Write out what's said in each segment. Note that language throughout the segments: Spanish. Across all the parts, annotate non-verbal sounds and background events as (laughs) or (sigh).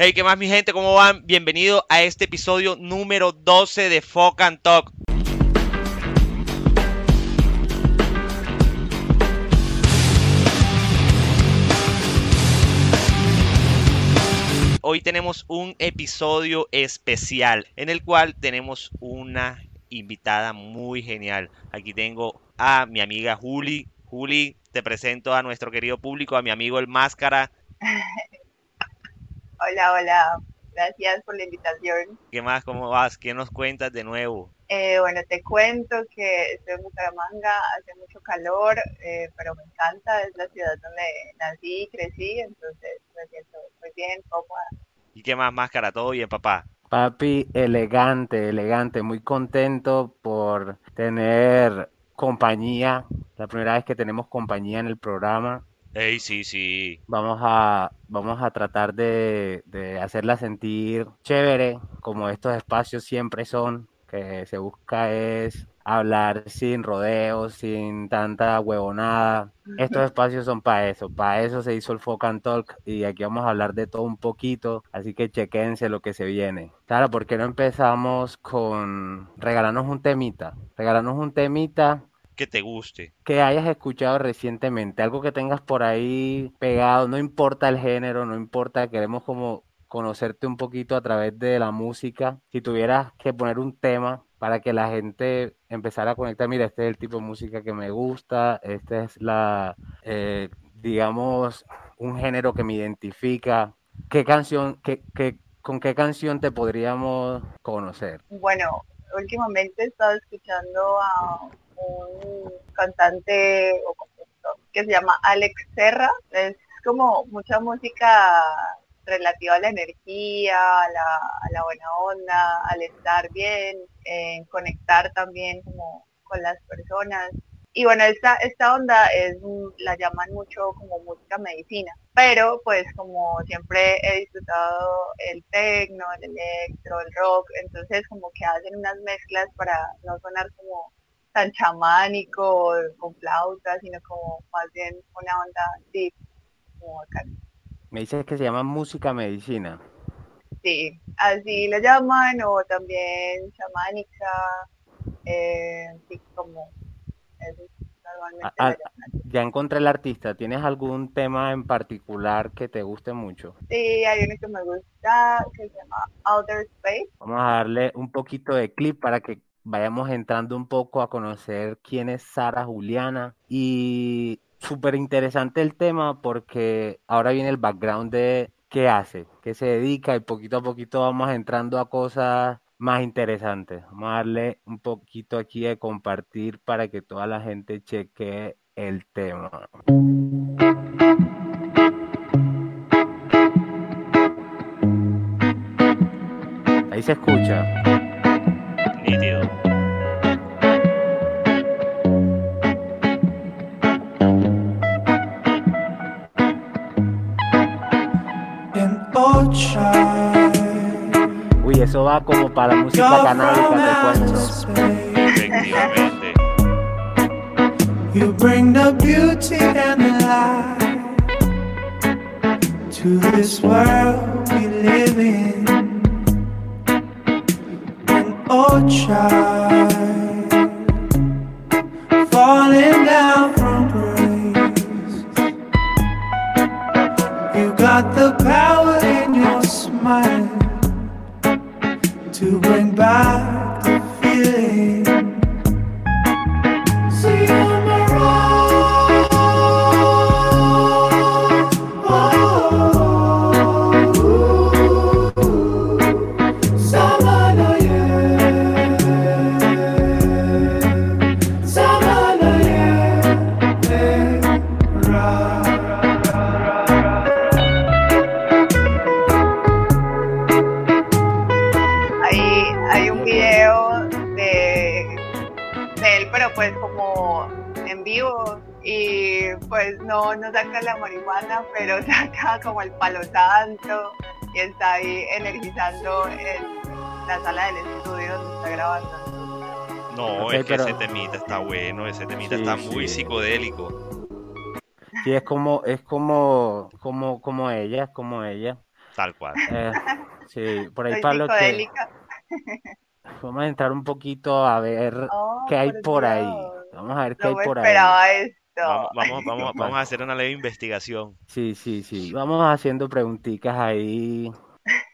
Hey, ¿qué más mi gente? ¿Cómo van? Bienvenido a este episodio número 12 de Fuck and Talk. Hoy tenemos un episodio especial en el cual tenemos una invitada muy genial. Aquí tengo a mi amiga Juli. Juli, te presento a nuestro querido público, a mi amigo el Máscara. (laughs) Hola, hola. Gracias por la invitación. ¿Qué más? ¿Cómo vas? ¿Qué nos cuentas de nuevo? Eh, bueno, te cuento que estoy en Bucaramanga, hace mucho calor, eh, pero me encanta, es la ciudad donde nací y crecí, entonces me siento muy bien, cómoda. ¿Y qué más, Máscara? ¿Todo bien, papá? Papi, elegante, elegante, muy contento por tener compañía, la primera vez que tenemos compañía en el programa. Ey, sí, sí. Vamos a, vamos a tratar de, de hacerla sentir chévere, como estos espacios siempre son, que se busca es hablar sin rodeos, sin tanta huevonada. Estos espacios son para eso, para eso se hizo el Folk and Talk y aquí vamos a hablar de todo un poquito, así que chequense lo que se viene. Claro, ¿por qué no empezamos con regalarnos un temita? Regalarnos un temita Que te guste. que hayas escuchado recientemente, algo que tengas por ahí pegado, no importa el género, no importa, queremos como conocerte un poquito a través de la música. Si tuvieras que poner un tema para que la gente empezara a conectar, mira, este es el tipo de música que me gusta, este es la, eh, digamos, un género que me identifica. ¿Qué canción, qué, qué- con qué canción te podríamos conocer? Bueno, últimamente he estado escuchando a un cantante o compositor que se llama Alex Serra, es como mucha música relativa a la energía, a la, buena onda, al estar bien, en conectar también como con las personas. Y bueno, esta, esta onda es, la llaman mucho como música medicina, pero pues como siempre he disfrutado el techno, el electro, el rock, entonces como que hacen unas mezclas para no sonar como tan chamánico, con flauta, sino como más bien una onda deep, como bacana. Me dices que se llama música medicina. Sí, así le llaman, o también chamánica, eh, sí, como eso normalmente A- lo a- llaman. Ya encontré el artista. ¿Tienes algún tema en particular que te guste mucho? Sí, hay uno que me gusta que se llama Outer Space. Vamos a darle un poquito de clip para que vayamos entrando un poco a conocer quién es Sara Juliana. Y súper interesante el tema porque ahora viene el background de qué hace, qué se dedica y poquito a poquito vamos entrando a cosas más interesantes. Vamos a darle un poquito aquí de compartir para que toda la gente cheque el tema. Ahí se escucha. Nítido. Uy, eso va como para música canábica, from te cuento. space. Efectivamente. You bring the beauty and the light to this world we live in. An old child to pero (laughs) saca como el palo santo y está ahí energizando en la sala del estudio donde está grabando. No, es que pero- ese temita está bueno, ese temita Sí, está muy sí. psicodélico. Sí, es como, es como, como, como ella, es como ella. Tal cual. Eh, sí, por ahí Soy Pablo que vamos a entrar un poquito a ver Oh, qué hay por ahí. Vamos a ver qué hay por ahí. esperaba esto. Vamos, (laughs) vamos, vamos, vamos a hacer una leve investigación. Sí, sí, sí. Vamos haciendo preguntitas ahí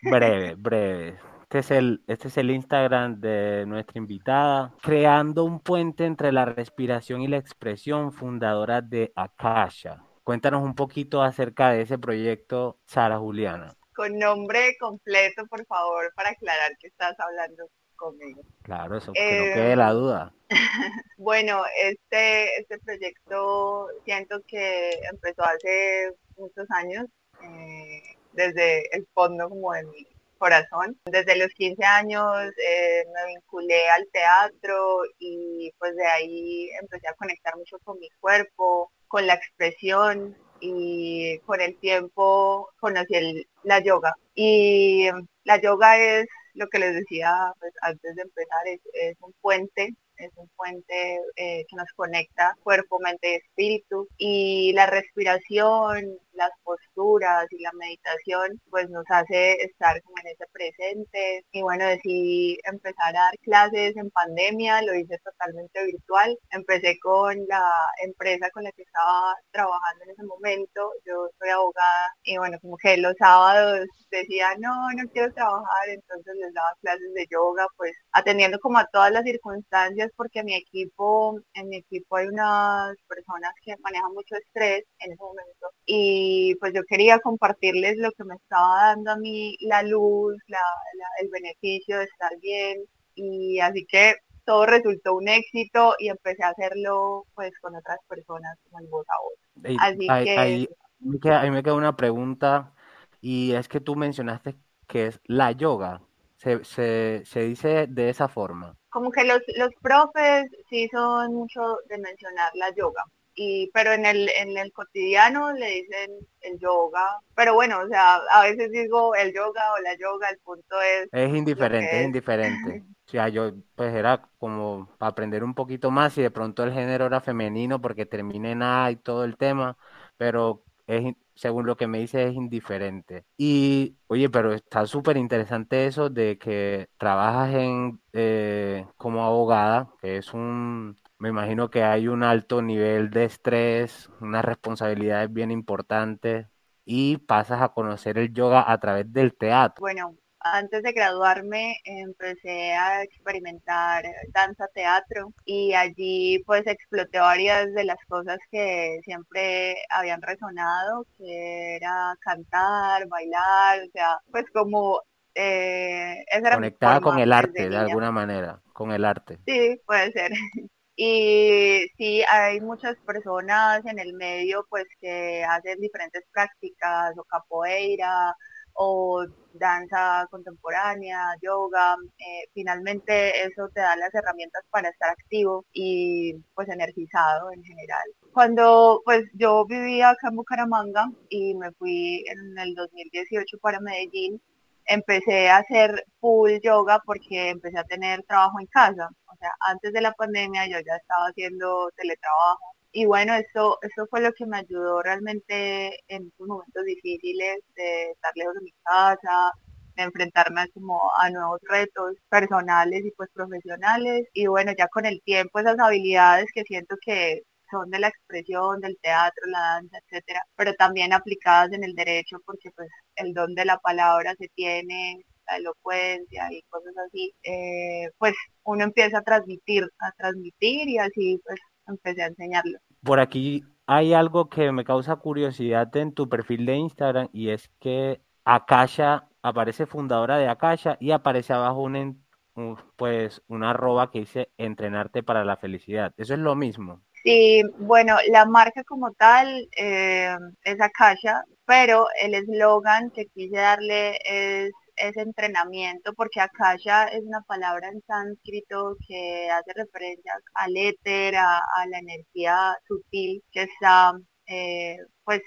breves, (laughs) breves. Este es el, este es el Instagram de nuestra invitada, creando un puente entre la respiración y la expresión, fundadora de Akasha. Cuéntanos un poquito acerca de ese proyecto, Sara Juliana. Con nombre completo, por favor, para aclarar que estás hablando conmigo. Claro, eso, que no Eh, quede la duda. (laughs) Bueno, este, este proyecto siento que empezó hace muchos años, eh, desde el fondo como de mi corazón. Desde los 15 años eh, me vinculé al teatro y pues de ahí empecé a conectar mucho con mi cuerpo, con la expresión y con el tiempo conocí el- la yoga. Y la yoga es lo que les decía pues, antes de empezar, es, es un puente, es un puente eh, que nos conecta cuerpo, mente y espíritu. Y la respiración, las posturas y la meditación, pues nos hace estar como en ese presente. Y bueno, decidí empezar a dar clases en pandemia, lo hice totalmente virtual. Empecé con la empresa con la que estaba trabajando en ese momento. Yo soy abogada y bueno, como que los sábados decía, no, no quiero trabajar, entonces les daba clases de yoga, pues atendiendo como a todas las circunstancias, porque mi equipo, en mi equipo hay unas personas que manejan mucho estrés en ese momento y pues yo quería compartirles lo que me estaba dando a mí la luz, la, la- el beneficio de estar bien y así que todo resultó un éxito y empecé a hacerlo pues con otras personas como en voz a voz. Así ahí, que- ahí me queda, ahí me queda una pregunta y es que tú mencionaste que es la yoga. Se, se, se dice de esa forma. como que los, los profes sí son mucho de mencionar la yoga, y, pero en el, en el cotidiano le dicen el yoga, pero bueno, o sea, a veces digo el yoga o la yoga, el punto es, Es indiferente, es es. indiferente. O sea, yo pues era como para aprender un poquito más y de pronto el género era femenino porque terminé en A y todo el tema, pero es, según lo que me dice es indiferente. Y oye, pero está súper interesante eso de que trabajas en eh, como abogada, que es un, me imagino que hay un alto nivel de estrés, unas responsabilidades bien importantes y pasas a conocer el yoga a través del teatro. bueno, antes de graduarme empecé a experimentar danza teatro y allí pues exploté varias de las cosas que siempre habían resonado, que era cantar, bailar, o sea, pues como eh, esa era Conectada con el arte, de alguna manera, con el arte. Sí, puede ser. (laughs) Y sí, hay muchas personas en el medio pues que hacen diferentes prácticas o capoeira o danza contemporánea, yoga. eh, finalmente eso te da las herramientas para estar activo y pues energizado en general. Cuando pues yo vivía acá en Bucaramanga y me fui en el 2018 para Medellín, empecé a hacer full yoga porque empecé a tener trabajo en casa. O sea, antes de la pandemia yo ya estaba haciendo teletrabajo. Y bueno, eso, eso fue lo que me ayudó realmente en estos momentos difíciles de estar lejos de mi casa, de enfrentarme como a nuevos retos personales y pues profesionales. Y bueno, ya con el tiempo esas habilidades que siento que son de la expresión, del teatro, la danza, etcétera, pero también aplicadas en el derecho porque pues el don de la palabra se tiene, la elocuencia y cosas así, eh, pues uno empieza a transmitir, a transmitir y así pues empecé a enseñarlo. Por aquí hay algo que me causa curiosidad en tu perfil de Instagram y es que Akasha aparece fundadora de Akasha y aparece abajo un, un- pues una arroba que dice entrenarte para la felicidad. Eso es lo mismo. Sí, bueno, la marca como tal eh, es Akasha, pero el eslogan que quise darle es, es entrenamiento, porque Akasha es una palabra en sánscrito que hace referencia al éter, a, la energía sutil que está eh, pues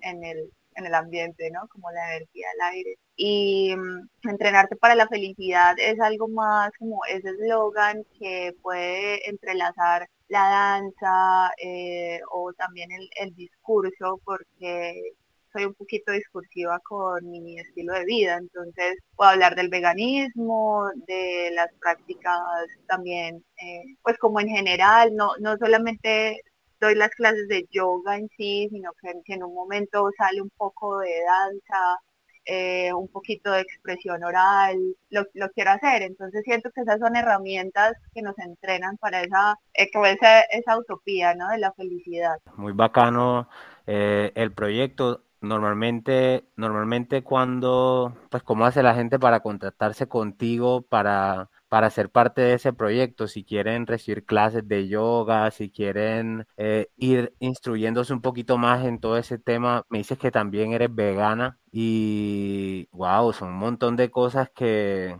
en el, en el ambiente, ¿no? Como la energía del aire. Y mm, entrenarte para la felicidad es algo más como ese eslogan que puede entrelazar la danza eh, o también el, el discurso, porque soy un poquito discursiva con mi estilo de vida, entonces puedo hablar del veganismo, de las prácticas también, eh, pues como en general, no, no solamente doy las clases de yoga en sí, sino que, en un momento sale un poco de danza, eh, un poquito de expresión oral, lo, lo, quiero hacer. Entonces siento que esas son herramientas que nos entrenan para esa, eh, esa, esa, utopía ¿no? de la felicidad. Muy bacano eh, el proyecto. Normalmente, normalmente cuando, pues, ¿cómo hace la gente para contactarse contigo para para ser parte de ese proyecto, si quieren recibir clases de yoga, si quieren eh, ir instruyéndose un poquito más en todo ese tema, me dices que también eres vegana y wow, son un montón de cosas que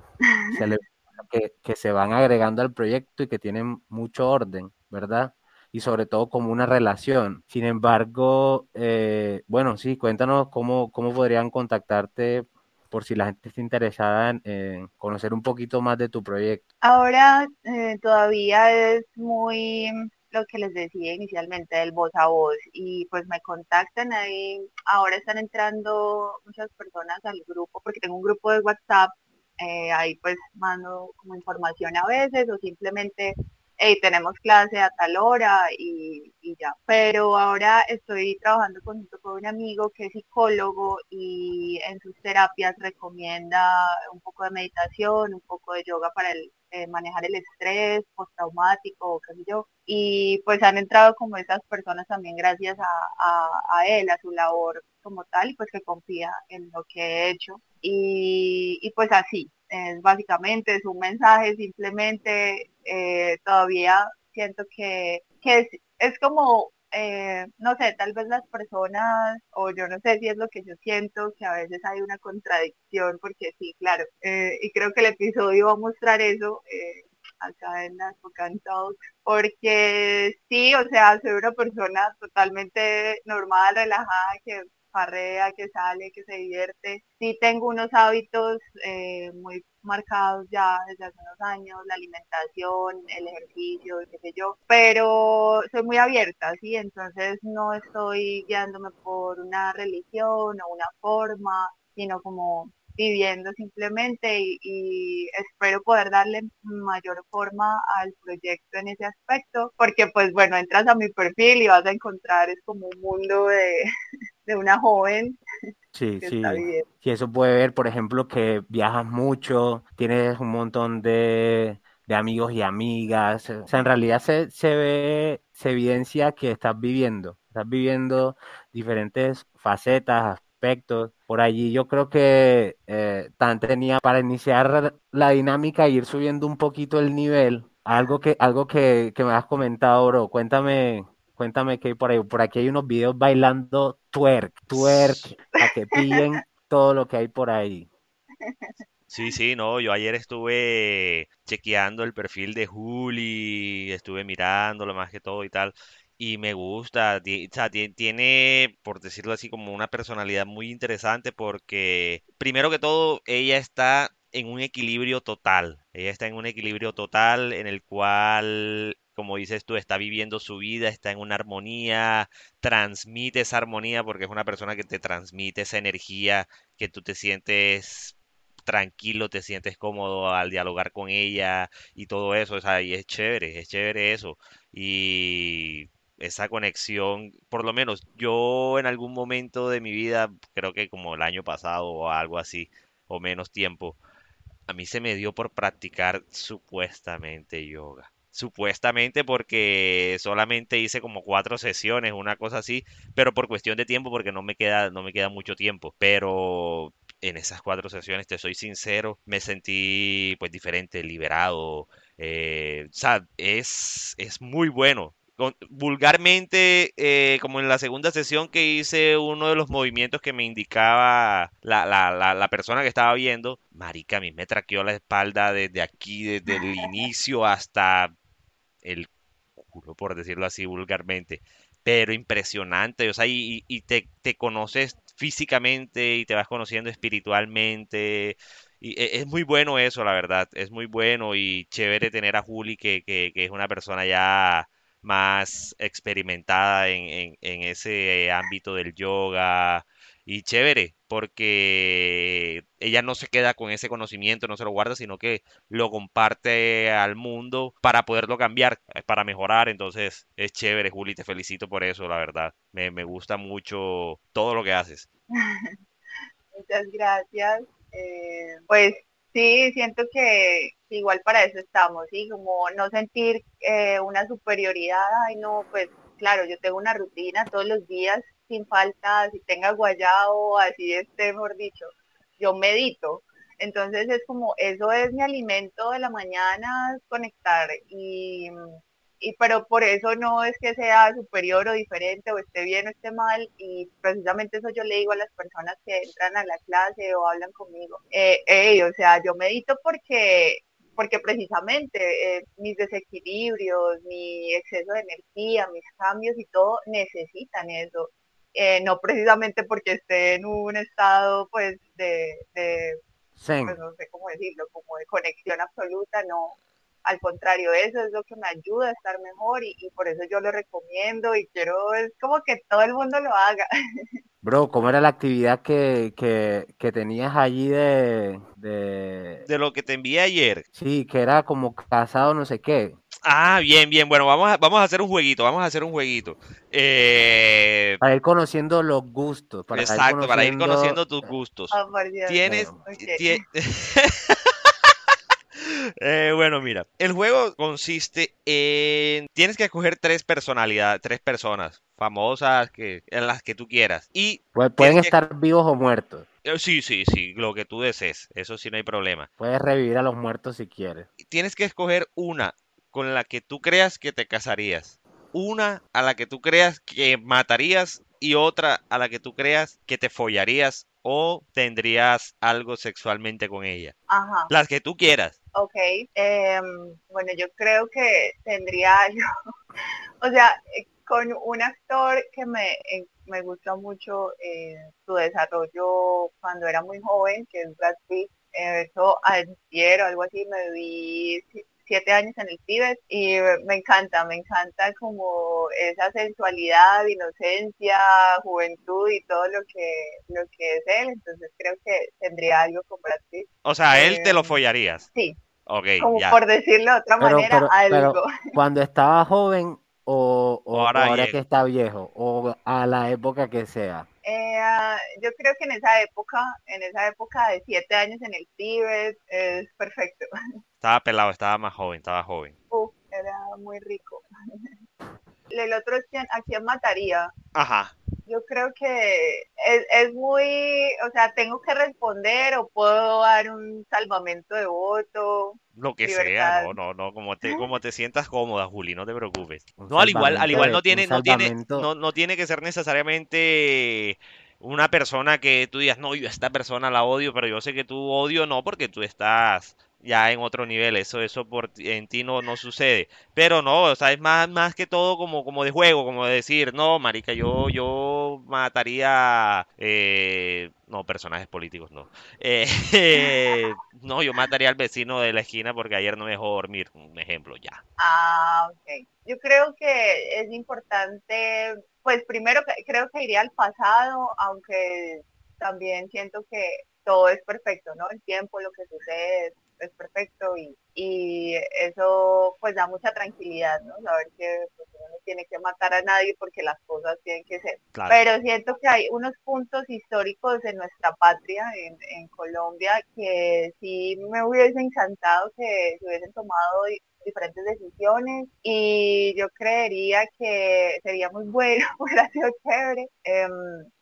se, le, (laughs) que, que se van agregando al proyecto y que tienen mucho orden, ¿verdad? Y sobre todo como una relación. Sin embargo, eh, bueno, sí, cuéntanos cómo, cómo podrían contactarte por si la gente está interesada en, conocer un poquito más de tu proyecto. Ahora eh, todavía es muy lo que les decía inicialmente del voz a voz y pues me contactan ahí, ahora están entrando muchas personas al grupo porque tengo un grupo de WhatsApp, eh, ahí pues mando como información a veces o simplemente hey, tenemos clase a tal hora y, ya. Pero ahora estoy trabajando con, con un amigo que es psicólogo y en sus terapias recomienda un poco de meditación, un poco de yoga para el, eh, manejar el estrés postraumático, qué sé yo. Y pues han entrado como esas personas también gracias a, él, a su labor como tal, y pues que confía en lo que he hecho. Y pues así, es básicamente es un mensaje, simplemente eh, todavía siento que, que es, es como eh, no sé, tal vez las personas, o yo no sé si es lo que yo siento, que a veces hay una contradicción, porque sí, claro, eh, y creo que el episodio va a mostrar eso eh, acá en las Pocan Talks, porque sí, o sea, soy una persona totalmente normal, relajada, que parrea, que sale, que se divierte. Sí tengo unos hábitos eh, muy marcados ya desde hace unos años, la alimentación, el ejercicio, qué sé yo, pero soy muy abierta, ¿sí? Entonces no estoy guiándome por una religión o una forma, sino como viviendo simplemente y, y, espero poder darle mayor forma al proyecto en ese aspecto, porque pues bueno, entras a mi perfil y vas a encontrar es como un mundo de, (laughs) de una joven. Sí, (laughs) sí. Sí, eso puede ver, por ejemplo, que viajas mucho, tienes un montón de, de amigos y amigas. O sea, en realidad se, se ve, se evidencia que estás viviendo, estás viviendo diferentes facetas, aspectos. Por allí yo creo que eh, Tan tenía para iniciar la dinámica e ir subiendo un poquito el nivel. Algo que, algo que, que me has comentado, bro. Cuéntame Cuéntame hay por ahí. Por aquí hay unos videos bailando twerk, twerk, (laughs) para que pillen todo lo que hay por ahí. Sí, sí, no, yo ayer estuve chequeando el perfil de Juli, estuve mirándolo más que todo y tal, y me gusta, o sea, tiene, por decirlo así, como una personalidad muy interesante porque, primero que todo, ella está en un equilibrio total, ella está en un equilibrio total en el cual como dices tú, está viviendo su vida, está en una armonía, transmite esa armonía porque es una persona que te transmite esa energía, que tú te sientes tranquilo, te sientes cómodo al dialogar con ella y todo eso, o sea, y es chévere, es chévere eso. Y esa conexión, por lo menos yo en algún momento de mi vida, creo que como el año pasado o algo así, o menos tiempo, a mí se me dio por practicar supuestamente yoga supuestamente porque solamente hice como cuatro sesiones, una cosa así, pero por cuestión de tiempo, porque no me queda, no me queda mucho tiempo. Pero en esas cuatro sesiones, te soy sincero, me sentí pues diferente, liberado. Eh, o sea, es, es muy bueno vulgarmente, eh, como en la segunda sesión que hice uno de los movimientos que me indicaba la, la, la, persona que estaba viendo, marica, a mí me traqueó la espalda desde aquí, desde el (laughs) inicio hasta el culo, por decirlo así vulgarmente, pero impresionante, o sea, y, te, conoces físicamente y te vas conociendo espiritualmente. Y e, es muy bueno eso, la verdad, es muy bueno y chévere tener a Juli, que, que, es una persona ya más experimentada en, en, ese ámbito del yoga, y chévere, porque ella no se queda con ese conocimiento, no se lo guarda, sino que lo comparte al mundo para poderlo cambiar, eh, para mejorar. Entonces es chévere, Juli, te felicito por eso, la verdad. Me, me gusta mucho todo lo que haces. (laughs) Muchas gracias. Eh, pues sí, siento que igual para eso estamos, ¿sí? Como no sentir eh, una superioridad, ay no, pues claro, yo tengo una rutina todos los días sin falta, si tenga guayao, así esté, mejor dicho, yo medito. Entonces es como, eso es mi alimento de la mañana, conectar y, y pero por eso no es que sea superior o diferente o esté bien o esté mal y precisamente eso yo le digo a las personas que entran a la clase o hablan conmigo. Eh, o sea, yo medito porque porque precisamente eh, mis desequilibrios, mi exceso de energía, mis cambios y todo necesitan eso. Eh, no precisamente porque esté en un estado pues de, de pues, no sé cómo decirlo, como de conexión absoluta, no, al contrario, eso es lo que me ayuda a estar mejor y, y, por eso yo lo recomiendo y quiero, es como que todo el mundo lo haga. (laughs) Bro, ¿cómo era la actividad que, que, que tenías allí de, de... De lo que te envié ayer. Sí, que era como casado no sé qué. Ah, bien, bien. Bueno, vamos a, vamos a hacer un jueguito, vamos a hacer un jueguito. Eh... Para ir conociendo los gustos. Para Exacto, conociendo... para ir conociendo tus gustos. Oh, Tienes... Okay. (laughs) Eh, bueno, mira, el juego consiste en... Tienes que escoger tres personalidades, tres personas famosas que, en las que tú quieras. Y pues pueden estar que... vivos o muertos. Eh, sí, sí, sí, lo que tú desees. Eso sí no hay problema. Puedes revivir a los muertos si quieres. Tienes que escoger una con la que tú creas que te casarías. Una a la que tú creas que matarías y otra a la que tú creas que te follarías o tendrías algo sexualmente con ella. Ajá. Las que tú quieras. Ok, eh, bueno, yo creo que tendría algo, (laughs) o sea, con un actor que me, eh, me gusta mucho eh, su desarrollo cuando era muy joven, que es Brad Pitt, eh, eso ayer o algo así, me vi siete años en el Tíbet y me encanta, me encanta como esa sensualidad, inocencia, juventud y todo lo que, lo que es él, entonces creo que tendría algo con Brad Pitt. O sea, él te lo follarías. Sí. Ok, como ya. por decirlo de otra Pero, manera, pero, algo. pero cuando estaba joven o, o- O o ahora que está viejo o a la época que sea. Eh, yo creo que en esa época, en esa época de siete años en el Tíbet, es perfecto. Estaba pelado, estaba más joven, estaba joven. Uf, era muy rico. (laughs) El otro es quién, a quién mataría. Ajá. Yo creo que es, es muy, o sea, tengo que responder o puedo dar un salvamento de voto. Lo que Libertad. sea, no, no, no, como te, como te sientas cómoda, Juli, no te preocupes. Un No, al igual, al igual no tiene, no tiene, no, no tiene que ser necesariamente una persona que tú digas, no, yo a esta persona la odio, pero yo sé que tú odio no, porque tú estás ya en otro nivel, eso, eso por en ti no, no sucede. Pero no, o sea, es más, más que todo como, como de juego, como de decir, no, marica, yo, yo mataría, eh, no, personajes políticos, no. Eh, (laughs) no, yo mataría al vecino de la esquina porque ayer no me dejó dormir, un ejemplo, ya. Ah, ok. Yo creo que es importante, pues primero creo que iría al pasado, aunque también siento que todo es perfecto, ¿no? El tiempo, lo que sucede es, perfecto y, y eso pues da mucha tranquilidad, ¿no? Saber que pues, uno no tiene que matar a nadie porque las cosas tienen que ser. Claro. Pero siento que hay unos puntos históricos en nuestra patria, en, en Colombia, que sí me hubiese encantado que se hubiesen tomado di- diferentes decisiones y yo creería que sería muy bueno, (laughs) hubiera sido chévere, em,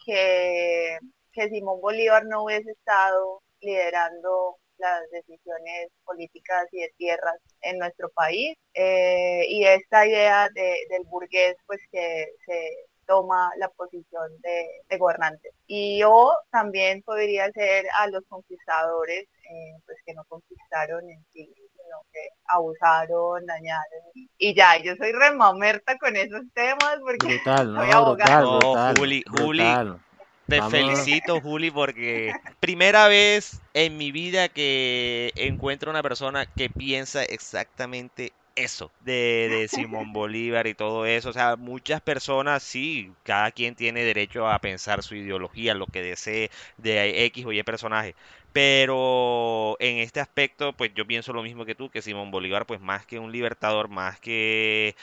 que, que Simón Bolívar no hubiese estado liderando las decisiones políticas y de tierras en nuestro país eh, y esta idea de, del burgués pues que se toma la posición de, de gobernante. Y yo también podría ser a los conquistadores, eh, pues que no conquistaron en sí, sino que abusaron, dañaron. Y, ya, yo soy remamerta con esos temas porque Brutal, (laughs) ¿no? soy abogada. Brutal, No, brutal, Juli, Juli. brutal. Te Vamos. felicito, Juli, porque primera vez en mi vida que encuentro una persona que piensa exactamente eso de, de (laughs) Simón Bolívar y todo eso. O sea, muchas personas sí, cada quien tiene derecho a pensar su ideología, lo que desee de X o Y personaje. Pero en este aspecto, pues yo pienso lo mismo que tú, que Simón Bolívar, pues más que un libertador, más que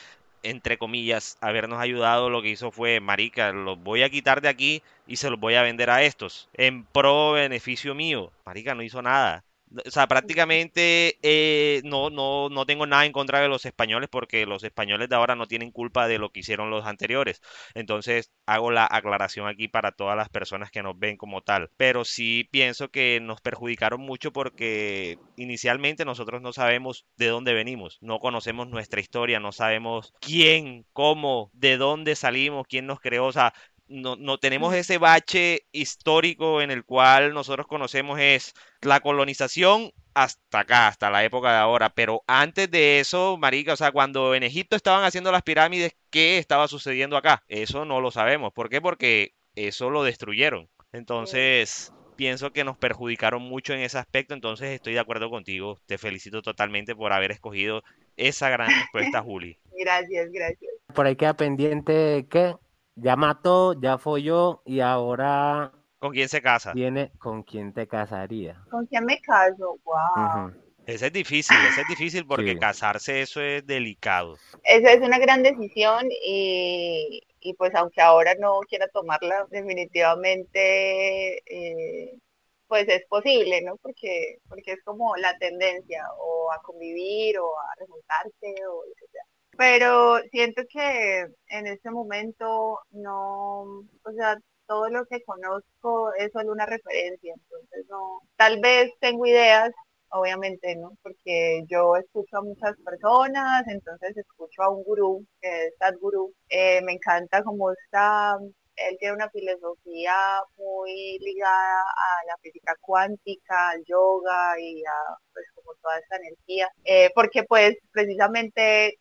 entre comillas, habernos ayudado, lo que hizo fue, marica, los voy a quitar de aquí y se los voy a vender a estos, en pro beneficio mío. Marica, no hizo nada. O sea, prácticamente eh, no, no, no tengo nada en contra de los españoles porque los españoles de ahora no tienen culpa de lo que hicieron los anteriores. Entonces hago la aclaración aquí para todas las personas que nos ven como tal. Pero sí pienso que nos perjudicaron mucho porque inicialmente nosotros no sabemos de dónde venimos, no conocemos nuestra historia, no sabemos quién, cómo, de dónde salimos, quién nos creó. O sea, no, no tenemos ese bache histórico en el cual nosotros conocemos es la colonización hasta acá, hasta la época de ahora. Pero antes de eso, marica, o sea, cuando en Egipto estaban haciendo las pirámides, ¿qué estaba sucediendo acá? Eso no lo sabemos. ¿Por qué? Porque eso lo destruyeron. Entonces, pienso que nos perjudicaron mucho en ese aspecto. Entonces, estoy de acuerdo contigo. Te felicito totalmente por haber escogido esa gran respuesta, (laughs) Juli. Gracias, gracias. Por ahí queda pendiente que ya mató, ya folló y ahora ¿Con quién se casa? viene con quién te casaría. ¿Con quién me caso? Wow. Ujú. Ese es difícil, ese es difícil porque Sí. casarse eso es delicado. Esa es una gran decisión y, y pues aunque ahora no quiera tomarla, definitivamente eh, pues es posible, ¿no? Porque, porque es como la tendencia o a convivir o a remontarse o lo que sea. Pero siento que en este momento no, o sea, todo lo que conozco es solo una referencia, entonces no, tal vez tengo ideas, obviamente, ¿no? Porque yo escucho a muchas personas, entonces escucho a un gurú, que es Sadhguru, eh, me encanta cómo está, él tiene una filosofía muy ligada a la física cuántica, al yoga y a pues como toda esa energía, eh, porque pues precisamente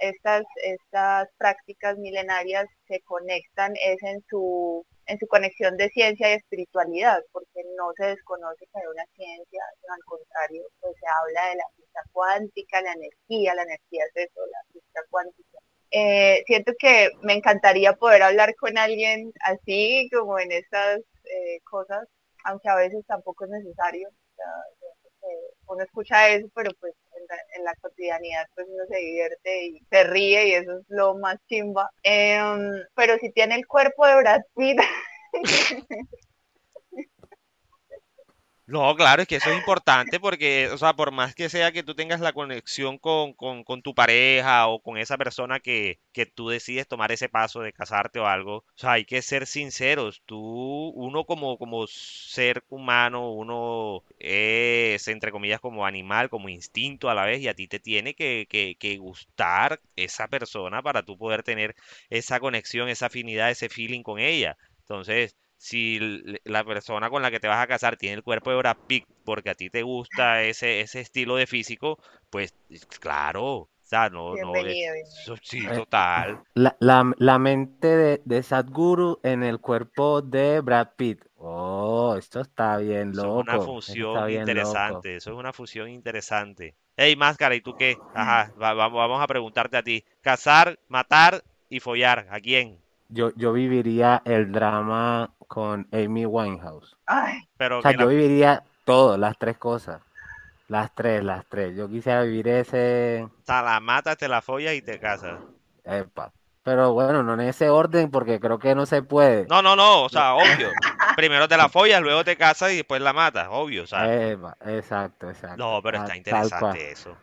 estas, estas prácticas milenarias se conectan es en su, en su conexión de ciencia y espiritualidad, porque no se desconoce que hay una ciencia, al contrario, pues se habla de la física cuántica, la energía, la energía es eso, la física cuántica. Eh, siento que me encantaría poder hablar con alguien así, como en estas eh, cosas, aunque a veces tampoco es necesario. Uno escucha eso, pero pues en la, cotidianidad pues uno se divierte y se ríe y eso es lo más chimba. Em, pero si tiene el cuerpo de Brad Pitt, (laughs) (laughs) No, claro, es que eso es importante porque, o sea, por más que sea que tú tengas la conexión con, con, tu pareja o con esa persona que, que tú decides tomar ese paso de casarte o algo, o sea, hay que ser sinceros. Tú, uno como, como ser humano, uno es, entre comillas, como animal, como instinto a la vez, y a ti te tiene que, que, que gustar esa persona para tú poder tener esa conexión, esa afinidad, ese feeling con ella. Entonces, si la persona con la que te vas a casar tiene el cuerpo de Brad Pitt porque a ti te gusta ese, ese estilo de físico, pues claro, o sea, no, no, eso sí, Eh, total. La, la, la mente de, de Sadhguru en el cuerpo de Brad Pitt. Oh, esto está bien Eso es una loco. Fusión loco. interesante, eso es una fusión interesante. Hey, Máscara, ¿y tú qué? Ajá, va- vamos, vamos a preguntarte a ti. Cazar, matar y follar, ¿a quién? Yo, yo viviría el drama con Amy Winehouse. Ay, Pero O sea, yo la- viviría todo, las tres cosas. Las tres, las tres. Yo quisiera vivir ese... o sea, la matas, te la follas y te casas. Epa. Pero bueno, no en ese orden porque creo que no se puede. No, no, no, o sea, obvio. Primero te la follas, luego te casas y después la matas, obvio, o sea. Epa, exacto, exacto. No, pero Ah, está tal interesante eso.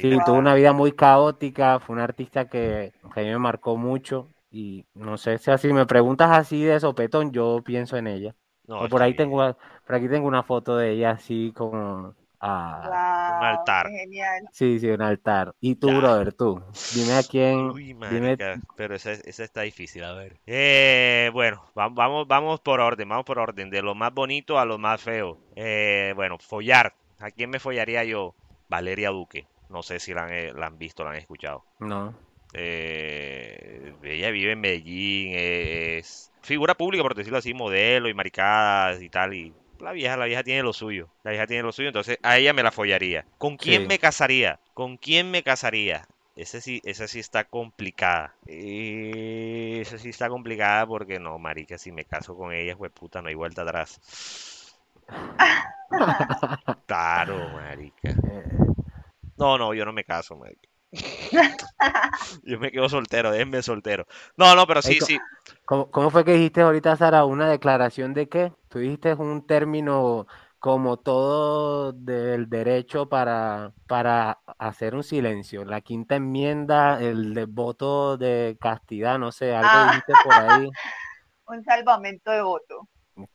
Sí, tuvo una vida muy caótica, fue una artista que, que a mí me marcó mucho y no sé si así me preguntas así de sopetón, yo pienso en ella. No, O por ahí bien. tengo, por aquí tengo una foto de ella así como, ah, wow, altar. qué genial. sí, sí, un altar. Y tú, Ya. brother, tú, dime a quién, Uy, dime, pero esa, esa está difícil, a ver. Eh, bueno, va- vamos, vamos por orden, vamos por orden, de lo más bonito a lo más feo. Eh, bueno, follar. ¿A quién me follaría yo? Valeria Duque. No sé si la han, eh, la han visto, la han escuchado. no, Eh, ella vive en Medellín, es figura pública, por decirlo así, modelo y maricadas y tal. Y La vieja, la vieja tiene lo suyo. La vieja tiene lo suyo, entonces a ella me la follaría. ¿Con quién Sí. me casaría? ¿Con quién me casaría? Ese sí, esa sí está complicada. Eh, esa sí está complicada porque no, marica, si me caso con ella, pues puta, no hay vuelta atrás. (laughs) Claro, marica. Eh, No, no, yo no me caso, marica. (laughs) Yo me quedo soltero, déjenme soltero. No, no, pero sí, Ey, sí. ¿Cómo, cómo fue que dijiste ahorita, Sara, una declaración de qué? Tú dijiste un término como todo del derecho para, para hacer un silencio. La quinta enmienda, el de voto de castidad, no sé, algo Ah. dijiste por ahí. (laughs) Un salvamento de voto.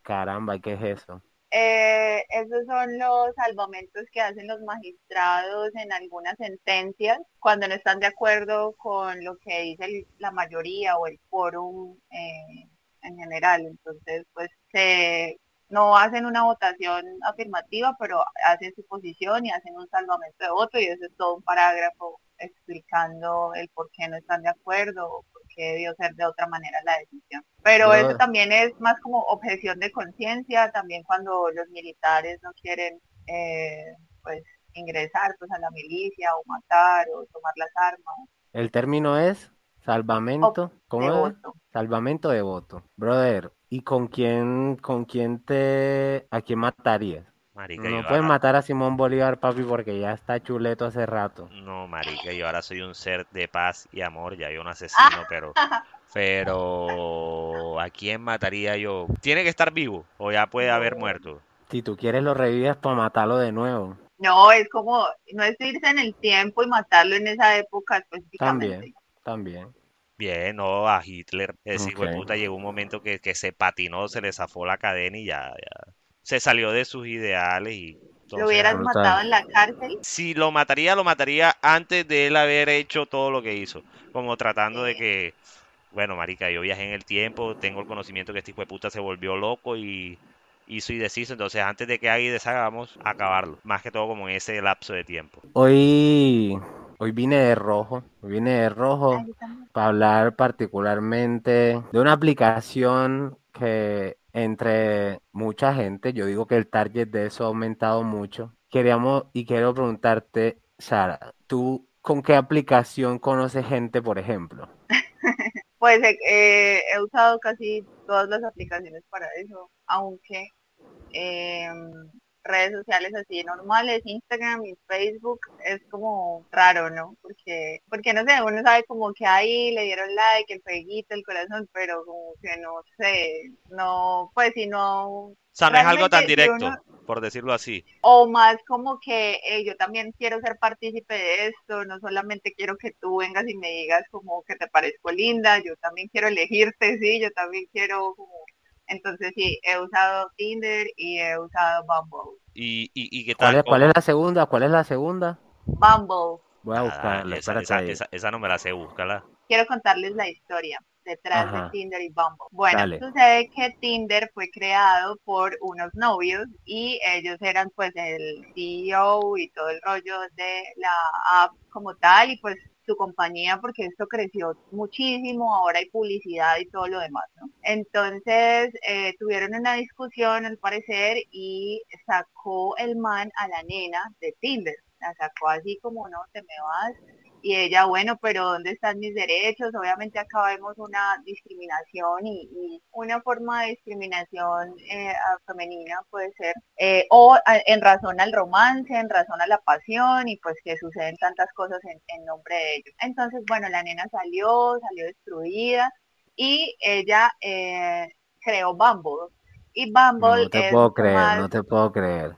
Caramba, ¿qué es eso? Eh, esos son los salvamentos que hacen los magistrados en algunas sentencias cuando no están de acuerdo con lo que dice la mayoría o el quórum eh, en general. Entonces, pues se, no hacen una votación afirmativa, pero hacen su posición y hacen un salvamento de voto y eso es todo un parágrafo explicando el por qué no están de acuerdo qué debió ser de otra manera la decisión. Pero eso también es más como objeción de conciencia, también cuando los militares no quieren eh, pues ingresar pues a la milicia o matar o tomar las armas El término es salvamento. ¿Cómo de es? voto. Salvamento de voto. Brother, ¿y con quién, con quién te, a quién matarías? Marica, No puedes ahora- matar a Simón Bolívar, papi, porque ya está chuleto hace rato. No, marica, yo ahora soy un ser de paz y amor, ya yo un asesino, pero, (laughs) pero ¿a quién mataría yo? ¿Tiene que estar vivo o ya puede haber muerto? Si tú quieres lo revives para matarlo de nuevo. No, es como, no es irse en el tiempo y matarlo en esa época específicamente. También, también. Bien, no, a Hitler, ese hijo de puta llegó un momento que, que se patinó, se le zafó la cadena y ya, ya se salió de sus ideales y ¿Lo hubieras Brutal. matado en la cárcel? si lo mataría, lo mataría antes de él haber hecho todo lo que hizo, como tratando de que, bueno, marica, yo viajé en el tiempo, tengo el conocimiento que este hijo de puta se volvió loco y hizo y deshizo, entonces antes de que haga y deshaga, vamos a acabarlo, más que todo como en ese lapso de tiempo. Hoy, hoy vine de rojo, hoy vine de rojo para hablar particularmente de una aplicación que entre mucha gente, yo digo que el target de eso ha aumentado mucho. Queríamos y quiero preguntarte, Sara, ¿tú con qué aplicación conoces gente, por ejemplo? (laughs) Pues eh, eh, he usado casi todas las aplicaciones para eso, aunque em, redes sociales así normales, Instagram y Facebook es como raro, ¿no? Porque, porque no sé, uno sabe como que ahí le dieron like, el fueguito, el corazón, pero como que no sé, no, pues si no, O sea, no es algo tan directo, uno- por decirlo así. o más como que eh, yo también quiero ser partícipe de esto, no solamente quiero que tú vengas y me digas como que te parezco linda, yo también quiero elegirte, sí, yo también quiero como... Entonces sí, he usado Tinder y he usado Bumble. ¿Y, y, y qué ¿Cuál tal? es, cuál es la segunda? ¿Cuál es la segunda? Bumble. Voy a Ah, buscarla, esa, esa, esa, esa no me la sé, búscala. Quiero contarles la historia detrás Ajá. de Tinder y Bumble. Bueno, Dale. sucede que Tinder fue creado por unos novios y ellos eran pues el CEO y todo el rollo de la app como tal y pues su compañía porque esto creció muchísimo, ahora hay publicidad y todo lo demás, ¿no? Entonces eh, tuvieron una discusión al parecer y sacó el man a la nena de Tinder, la sacó así como no, te me vas y ella, bueno, pero ¿dónde están mis derechos? Obviamente acá vemos una discriminación y, y una forma de discriminación eh, femenina puede ser, eh, o a- en razón al romance, en razón a la pasión y pues que suceden tantas cosas en, en nombre de ellos. Entonces, bueno, la nena salió, salió destruida y ella eh, creó Bumble. Y Bumble No te es puedo creer, más- no te puedo creer.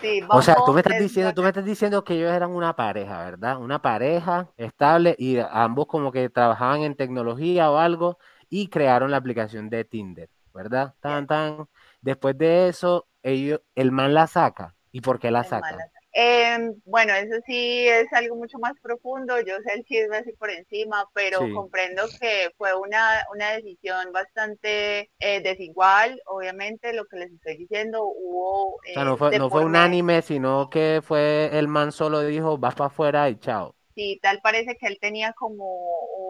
Sí, O sea, tú me estás es diciendo, tú me estás diciendo que ellos eran una pareja, ¿verdad? Una pareja estable y ambos como que trabajaban en tecnología o algo y crearon la aplicación de Tinder, ¿verdad? Tan, tan. Después de eso, ellos, el man la saca. ¿Y por qué la el saca? Eh, bueno, eso sí es algo mucho más profundo. Yo sé el chisme así por encima, pero Sí. comprendo que fue una, una decisión bastante eh, desigual. Obviamente, lo que les estoy diciendo, hubo. O sea, eh, no fue, no fue unánime, sino que fue el man solo dijo, vas para afuera y chao. Sí, tal parece que él tenía como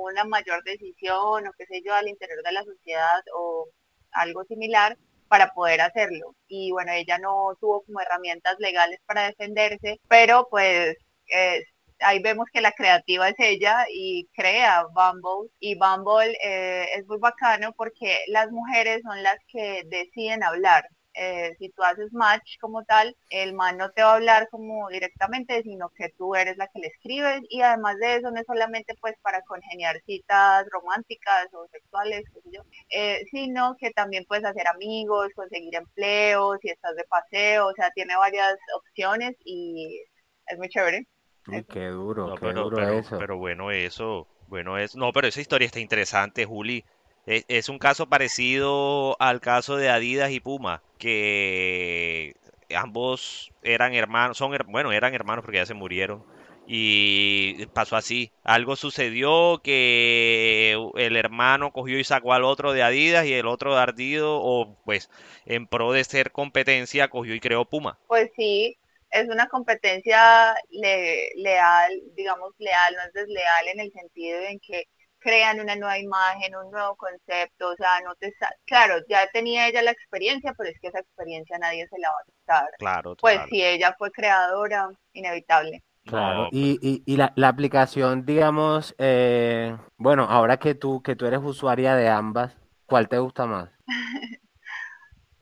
una mayor decisión o qué sé yo al interior de la sociedad o algo similar. Para poder hacerlo. Y bueno, ella no tuvo como herramientas legales para defenderse, pero pues eh, ahí vemos que la creativa es ella y crea Bumble. Y Bumble eh, es muy bacano porque las mujeres son las que deciden hablar. Eh, si tú haces match como tal, el man no te va a hablar como directamente, sino que tú eres la que le escribes y además de eso no es solamente pues para congeniar citas románticas o sexuales, qué sé yo, eh, sino que también puedes hacer amigos, conseguir empleo, si estás de paseo, o sea, tiene varias opciones y es muy chévere. Uy, qué duro, No, qué pero, duro pero, eso. pero bueno, eso, bueno, es, no, pero esa historia está interesante, Juli. Es, un caso parecido al caso de Adidas y Puma, que ambos eran hermanos, son, bueno, eran hermanos porque ya se murieron. Y pasó así. Algo sucedió que el hermano cogió y sacó al otro de Adidas y el otro de ardido, o pues en pro de ser competencia, cogió y creó Puma. Pues sí, es una competencia le- leal, digamos leal, no es desleal en el sentido en que crean una nueva imagen, un nuevo concepto, o sea, no te claro, ya tenía ella la experiencia, pero es que esa experiencia nadie se la va a quitar. Claro, Pues si ella fue creadora, inevitable. Claro, y, y, y la, la aplicación, digamos, eh, bueno, ahora que tú, que tú eres usuaria de ambas, ¿cuál te gusta más? (laughs)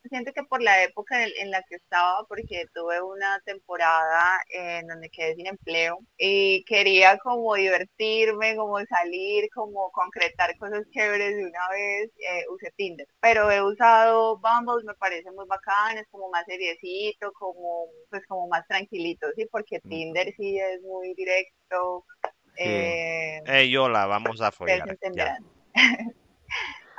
Siento que por la época en, en la que estaba, porque tuve una temporada en donde quedé sin empleo y quería como divertirme, como salir, como concretar cosas chéveres de una vez, eh, usé Tinder. Pero he usado Bumble, me parece muy bacán, es como más seriecito, como, pues como más tranquilito, ¿sí? Porque Tinder sí es muy directo, Sí. eh, Ey, hola, vamos a follar. (laughs)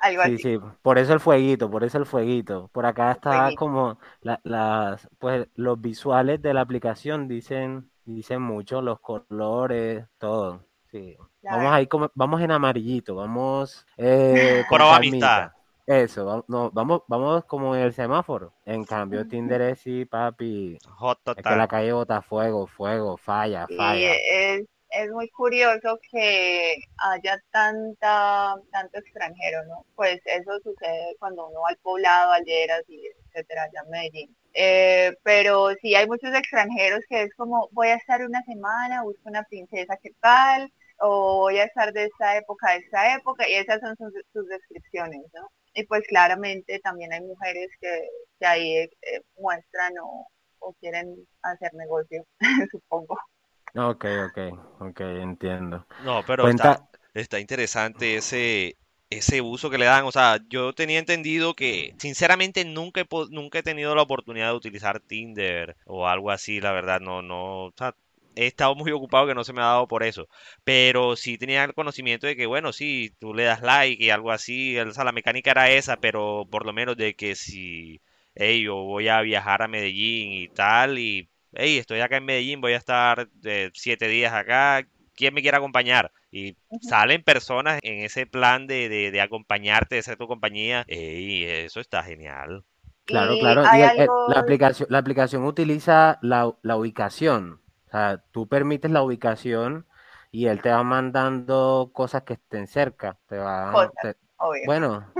Algo Sí, así, sí, por eso el fueguito, por eso el fueguito. Por acá está como la- las, pues los visuales de la aplicación dicen, dicen mucho, los colores, todo. Sí. Vamos ahí como, vamos en amarillito, vamos (laughs) eh, con amistad. Eso, no, vamos, vamos como en el semáforo. En cambio, Tinder es sí, papi, Hot es que la total. calle bota fuego, fuego, falla, Y falla. Es, muy curioso que haya tanta, tanto extranjero, ¿no? Pues eso sucede cuando uno va al poblado, al Lleras y etcétera, allá en Medellín. Eh, pero sí hay muchos extranjeros que es como, voy a estar una semana, busco una princesa, ¿qué tal? O voy a estar de esta época a esta época, y esas son sus, sus descripciones, ¿no? Y pues claramente también hay mujeres que, que ahí eh, muestran o, o quieren hacer negocio, (laughs) supongo. Ok, ok, ok, entiendo. No, pero está, Cuenta, está interesante ese, ese uso que le dan. O sea, yo tenía entendido que, sinceramente, nunca he, nunca he tenido la oportunidad de utilizar Tinder o algo así, la verdad, no, no, o sea, he estado muy ocupado que no se me ha dado por eso. Pero sí tenía el conocimiento de que, bueno, sí, tú le das like y algo así, o sea, la mecánica era esa, pero por lo menos de que si, hey, yo voy a viajar a Medellín y tal, y, hey, estoy acá en Medellín, voy a estar eh, siete días acá, ¿quién me quiere acompañar? Y salen personas en ese plan de, de, de acompañarte, de ser tu compañía, y eso está genial. claro, claro, y el- el- algo, la aplicación, la aplicación utiliza la, la ubicación. O sea, tú permites la ubicación y él te va mandando cosas que estén cerca. Te va, cosas, te- obvio. bueno,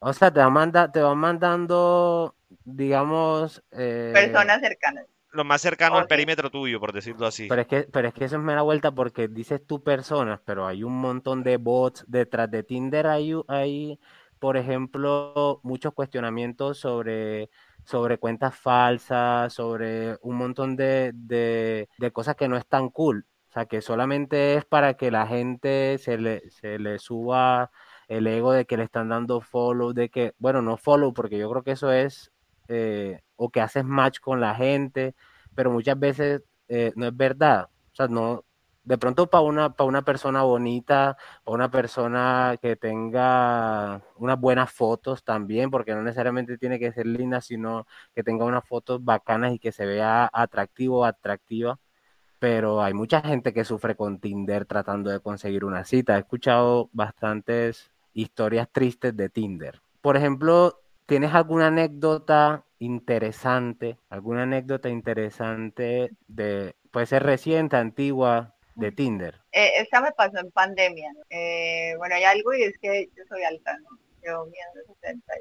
o sea, te va manda, te va mandando, digamos, eh, Personas cercanas. Lo más cercano al perímetro tuyo, por decirlo así. Pero es que, pero es que eso es mera vuelta porque dices tú personas, pero hay un montón de bots detrás de Tinder. Hay, por ejemplo, muchos cuestionamientos sobre, sobre cuentas falsas, sobre un montón de, de, de cosas que no es tan cool. O sea, que solamente es para que la gente se le, se le suba el ego de que le están dando follow, de que, bueno, no follow, porque yo creo que eso es, eh, o que haces match con la gente pero muchas veces eh, no es verdad. O sea, no, de pronto para una, para una persona bonita, para una persona que tenga unas buenas fotos también, porque no necesariamente tiene que ser linda, sino que tenga unas fotos bacanas y que se vea atractivo o atractiva. Pero hay mucha gente que sufre con Tinder tratando de conseguir una cita. He escuchado bastantes historias tristes de Tinder. Por ejemplo, ¿tienes alguna anécdota interesante? ¿Alguna anécdota interesante de, puede ser reciente, antigua, de Tinder? Eh, esta me pasó en pandemia. Eh, bueno, hay algo y es que yo soy alta, ¿no? Yo mido 70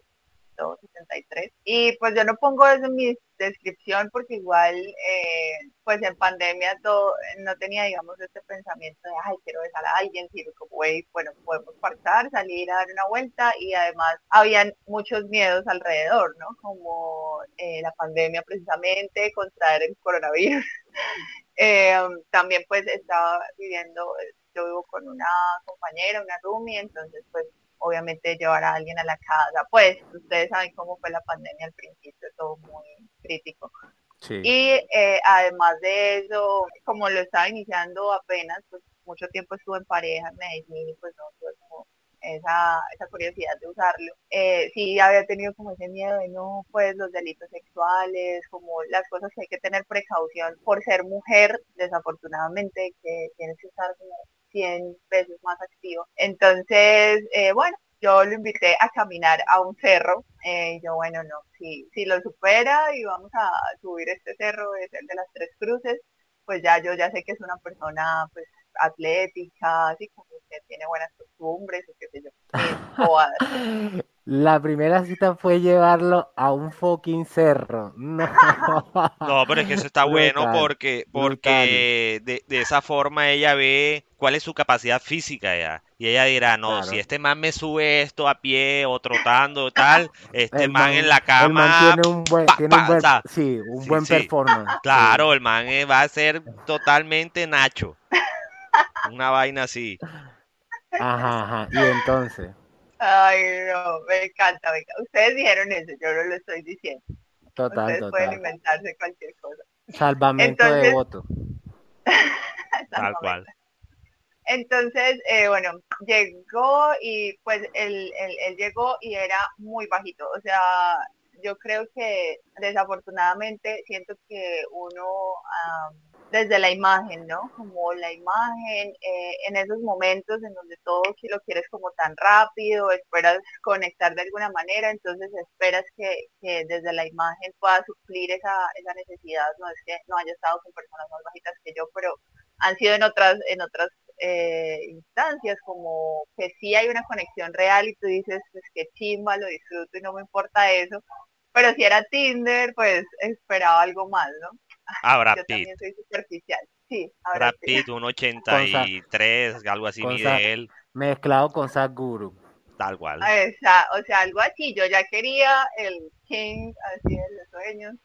163. Y pues yo no pongo eso en mi descripción porque igual, eh, pues en pandemia todo, no tenía, digamos, este pensamiento de, ay, quiero besar a alguien, como, güey, bueno, podemos parchar, salir a dar una vuelta y además habían muchos miedos alrededor, ¿no? Como eh, la pandemia precisamente, contraer el coronavirus. (laughs) Eh, también pues estaba viviendo, yo vivo con una compañera, una roomie, entonces pues obviamente llevar a alguien a la casa, pues ustedes saben cómo fue la pandemia al principio, todo muy crítico. Sí. Y eh, además de eso, como lo estaba iniciando apenas, pues mucho tiempo estuve en pareja en Medellín y pues no tuve como esa, esa curiosidad de usarlo. Eh, sí había tenido como ese miedo de no, pues los delitos sexuales, como las cosas que hay que tener precaución por ser mujer, desafortunadamente, que tienes que estar como 100 veces más activo. Entonces, eh, bueno, yo lo invité a caminar a un cerro. Eh, y yo, bueno, no, si, si lo supera y vamos a subir este cerro, es el de las Tres Cruces, pues ya yo ya sé que es una persona pues atlética, así como que tiene buenas costumbres, o qué sé yo. bobadas. (laughs) La primera cita fue llevarlo a un fucking cerro. No. No, pero es que eso está (laughs) bueno porque, porque de, de esa forma ella ve cuál es su capacidad física ya. Y ella dirá, no, Claro. si este man me sube esto a pie o trotando tal, (laughs) este man, en la el man cama, tiene un buen, pa, tiene un pa, buen, o sea, sí, un sí, buen sí. performance. claro, el man eh, va a ser totalmente Nacho. Una vaina así. Sí. Ajá, ajá. Y entonces, Ay, no, me encanta, me encanta. Ustedes dijeron eso, yo no lo estoy diciendo. total, Ustedes pueden total. inventarse cualquier cosa. Salvamento de voto. (laughs) Tal cual. Entonces, eh, bueno, llegó y pues él, él, él llegó y era muy bajito. O sea, yo creo que desafortunadamente siento que uno, am, desde la imagen, ¿no? Como la imagen, eh, en esos momentos en donde todo que lo quieres como tan rápido, esperas conectar de alguna manera, entonces esperas que, que desde la imagen pueda suplir esa, esa necesidad. No es que no haya estado con personas más bajitas que yo, pero han sido en otras, en otras eh, instancias, como que sí hay una conexión real y tú dices, pues qué chimba, lo disfruto y no me importa eso. Pero si era Tinder, pues esperaba algo más, ¿no? Ah, (laughs) Brad Yo también soy superficial. Sí, ahora. Pitt, (laughs) un 83, algo así mide Sa- él, Mezclado con Zack Guru. tal cual. Esa- o sea, algo así. Yo ya quería el King, así de los sueños.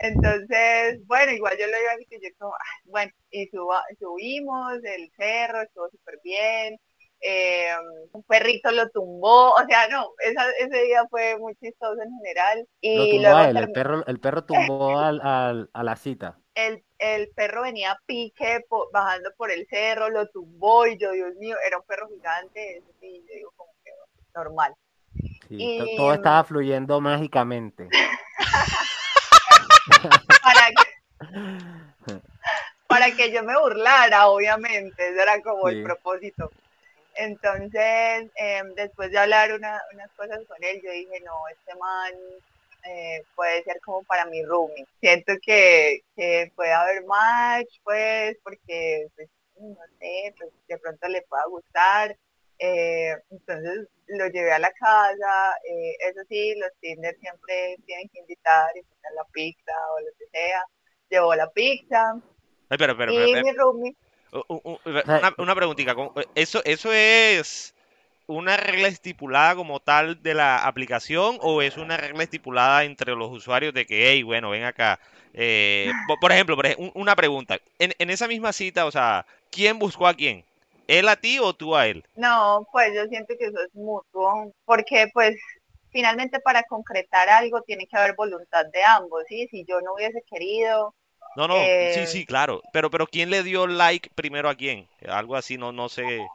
Entonces, bueno, igual yo lo iba a decir, yo como, ah, bueno, y suba- subimos el cerro, estuvo súper bien. eh, un perrito lo tumbó, o sea, no, esa- ese día fue muy chistoso en general. Lo Y tumbó luego a él, el perro, el perro tumbó al, al- a la cita. el, el perro venía a pique bajando por el cerro, lo tumbó y yo, Dios mío, era un perro gigante, eso sí, yo digo como que normal. Sí, Y- to- todo estaba fluyendo mágicamente. (laughs) para que, para que yo me burlara, obviamente, ese era como Sí. el propósito. Entonces, em, después de hablar una- unas cosas con él, yo dije, no, este man eh, puede ser como para mi roomie. Siento que, que puede haber match, pues, porque, pues, no sé, pues, de pronto le pueda gustar. Eh, entonces lo llevé a la casa, eh, eso sí, los Tinder siempre tienen que invitar, invitar la pizza o lo que sea. Llevó la pizza Ay, pero, pero, y pero, pero, mi roomie, una, una preguntita, ¿cómo- ¿eso, eso es una regla estipulada como tal de la aplicación o es una regla estipulada entre los usuarios de que, hey, bueno, ven acá? Eh, po- por ejemplo, por ej- un- una pregunta, en, en esa misma cita, o sea, ¿quién buscó a quién? ¿Él a ti o tú a él? no, pues yo siento que eso es mutuo, porque pues finalmente para concretar algo tiene que haber voluntad de ambos, ¿sí? Si yo no hubiese querido, No, no, sí, Eh, sí, claro, pero, pero ¿quién le dio like primero a quién? Algo así, no, no sé.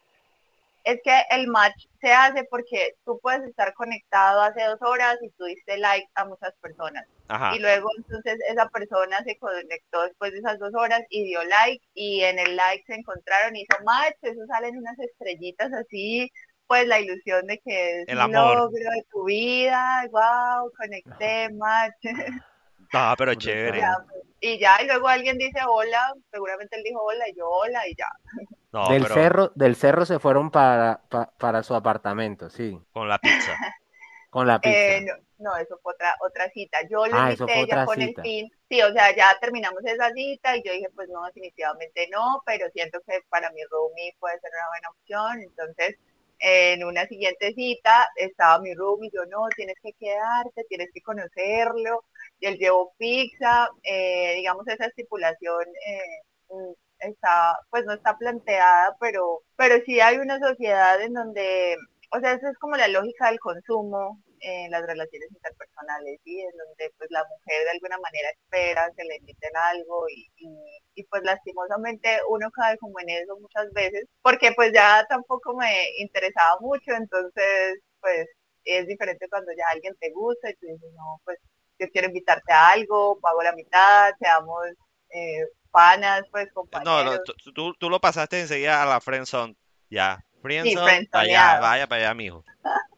Es que el match se hace porque tú puedes estar conectado hace dos horas y tú diste like a muchas personas. Ajá. Y luego entonces esa persona se conectó después de esas dos horas y dio like y en el like se encontraron y hizo match, eso salen unas estrellitas así, pues la ilusión de que es El amor. logro de tu vida, wow, conecté, match. Ah, pero chévere. Pues, y ya, y luego alguien dice hola, seguramente él dijo hola y yo hola y ya. No, del pero cerro, del cerro se fueron para, pa- para su apartamento, sí, con la pizza. (laughs) con la pizza. Eh, no, No, eso fue otra, otra cita. Yo lo Ah, invité ya con cita. el fin. Sí, o sea, ya terminamos esa cita y yo dije, pues no, definitivamente no, pero siento que para mi roomie puede ser una buena opción. Entonces, en una siguiente cita estaba mi roomie, yo no, tienes que quedarte, tienes que conocerlo. Y él llevó pizza, eh, digamos, esa estipulación eh, está, pues no está planteada, pero, pero sí hay una sociedad en donde o sea, eso es como la lógica del consumo en las relaciones interpersonales, ¿sí? En donde pues la mujer de alguna manera espera que le inviten algo y, y, y, pues lastimosamente uno cae como en eso muchas veces, porque pues ya tampoco me interesaba mucho, entonces pues es diferente cuando ya alguien te gusta y tú dices, no, pues yo quiero invitarte a algo, pago la mitad, seamos eh, panas, pues No, compañeros. no, tú, tú- tú lo pasaste enseguida a la friendzone. Ya. Sí, Friendzone, vaya, friendzoneado. vaya para allá, mijo. (laughs)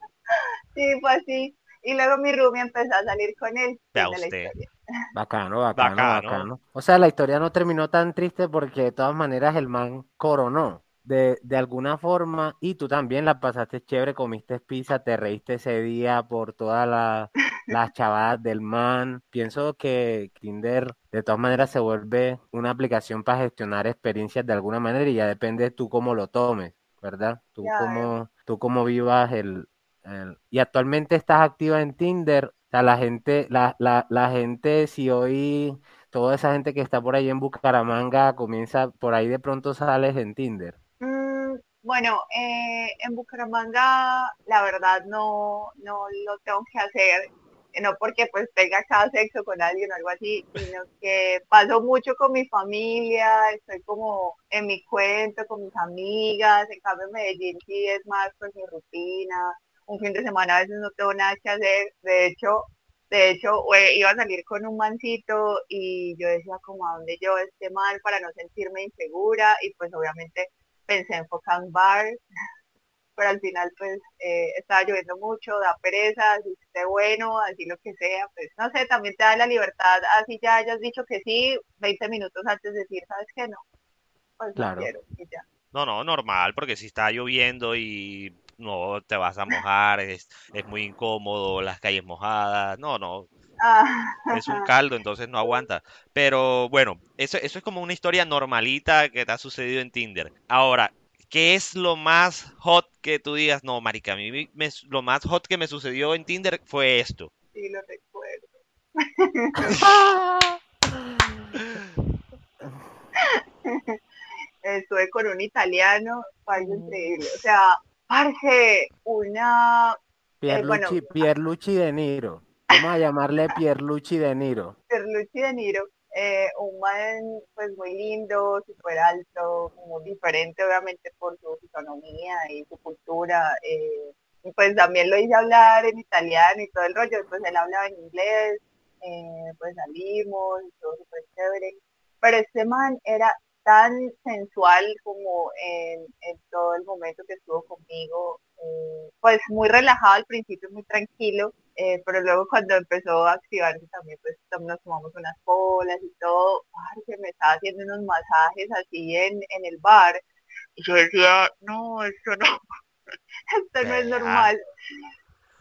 Sí, fue así. Y luego mi roomie empezó a salir con él. Vea Fin de la usted. historia. (laughs) Bacano, bacano, Bacano. bacano. O sea, la historia no terminó tan triste porque de todas maneras el man coronó de, de alguna forma y tú también la pasaste chévere, comiste pizza, te reíste ese día por todas la- las chavadas del man. Pienso que Tinder de todas maneras se vuelve una aplicación para gestionar experiencias de alguna manera y ya depende tú cómo lo tomes, ¿verdad? Tú Claro. cómo, tú cómo vivas el, el- Y actualmente estás activa en Tinder. O sea, la gente, la, la, la gente, si hoy toda esa gente que está por ahí en Bucaramanga comienza, por ahí de pronto sales en Tinder. Bueno, eh, en Bucaramanga la verdad no, no lo tengo que hacer, eh, no porque pues tenga cada sexo con alguien o algo así, sino que paso mucho con mi familia, estoy como en mi cuento con mis amigas, en cambio en Medellín sí es más pues mi rutina, un fin de semana a veces no tengo nada que hacer, de hecho, de hecho eh, iba a salir con un mancito y yo decía como a dónde yo esté mal para no sentirme insegura y pues obviamente pensé en Focan Bar, (laughs) pero al final pues eh, estaba lloviendo mucho, da pereza, así que esté bueno, así lo que sea, pues no sé, también te da la libertad, así ya hayas dicho que sí, 20 minutos antes de decir, ¿sabes qué? No, pues no Claro. quiero y ya. No, no, normal, porque si está lloviendo y no te vas a mojar, es, es muy incómodo, las calles mojadas. No, no, Ah, es un (laughs) caldo, entonces no aguanta. Pero bueno, eso, eso es como una historia normalita que te ha sucedido en Tinder. Ahora, ¿qué es lo más hot que tú digas? No, marica, a mí me- me- lo más hot que me sucedió en Tinder fue esto. sí lo recuerdo. (laughs) Estuve con un italiano, fue algo increíble, o sea, parce, una Eh, bueno. Pierluigi, Pierluigi De Niro. Vamos a llamarle Pierluigi De Niro. Pierluigi De Niro, eh, un man pues muy lindo, súper alto, muy diferente obviamente por su fisonomía y su cultura. eh, pues también lo hice hablar en italiano y todo el rollo, pues él hablaba en inglés, eh, pues salimos, y todo súper chévere. Pero este man era tan sensual como en, todo el momento que estuvo conmigo, pues muy relajado al principio, muy tranquilo, eh, pero luego cuando empezó a activarse también, pues nos tomamos unas polas y todo, parce, me estaba haciendo unos masajes así en, en el bar, y yo decía, no, esto no, (laughs) esto no es normal,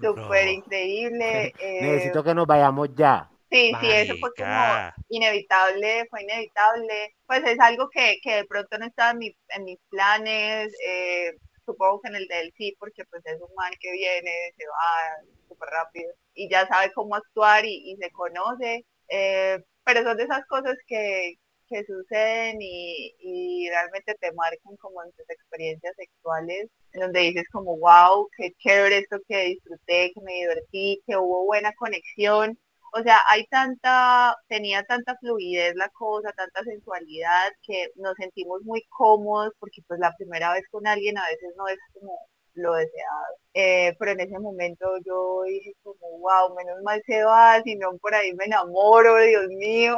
súper No. increíble. (laughs) eh, Necesito que nos vayamos ya. Sí, sí, eso fue como inevitable, fue inevitable. Pues es algo que, que de pronto no estaba en, mi- en mis planes, eh, supongo que en el de él sí, porque pues es un man que viene, se va súper rápido y ya sabe cómo actuar y, se conoce, eh, pero son de esas cosas que, que suceden y, y realmente te marcan como en tus experiencias sexuales, en donde dices como, wow, qué chévere esto que disfruté, que me divertí, que hubo buena conexión. O sea, hay tanta, tenía tanta fluidez la cosa, tanta sensualidad, que nos sentimos muy cómodos porque pues la primera vez con alguien a veces no es como lo deseado. Eh, pero en ese momento yo dije como, wow, menos mal se va, si no por ahí me enamoro, Dios mío,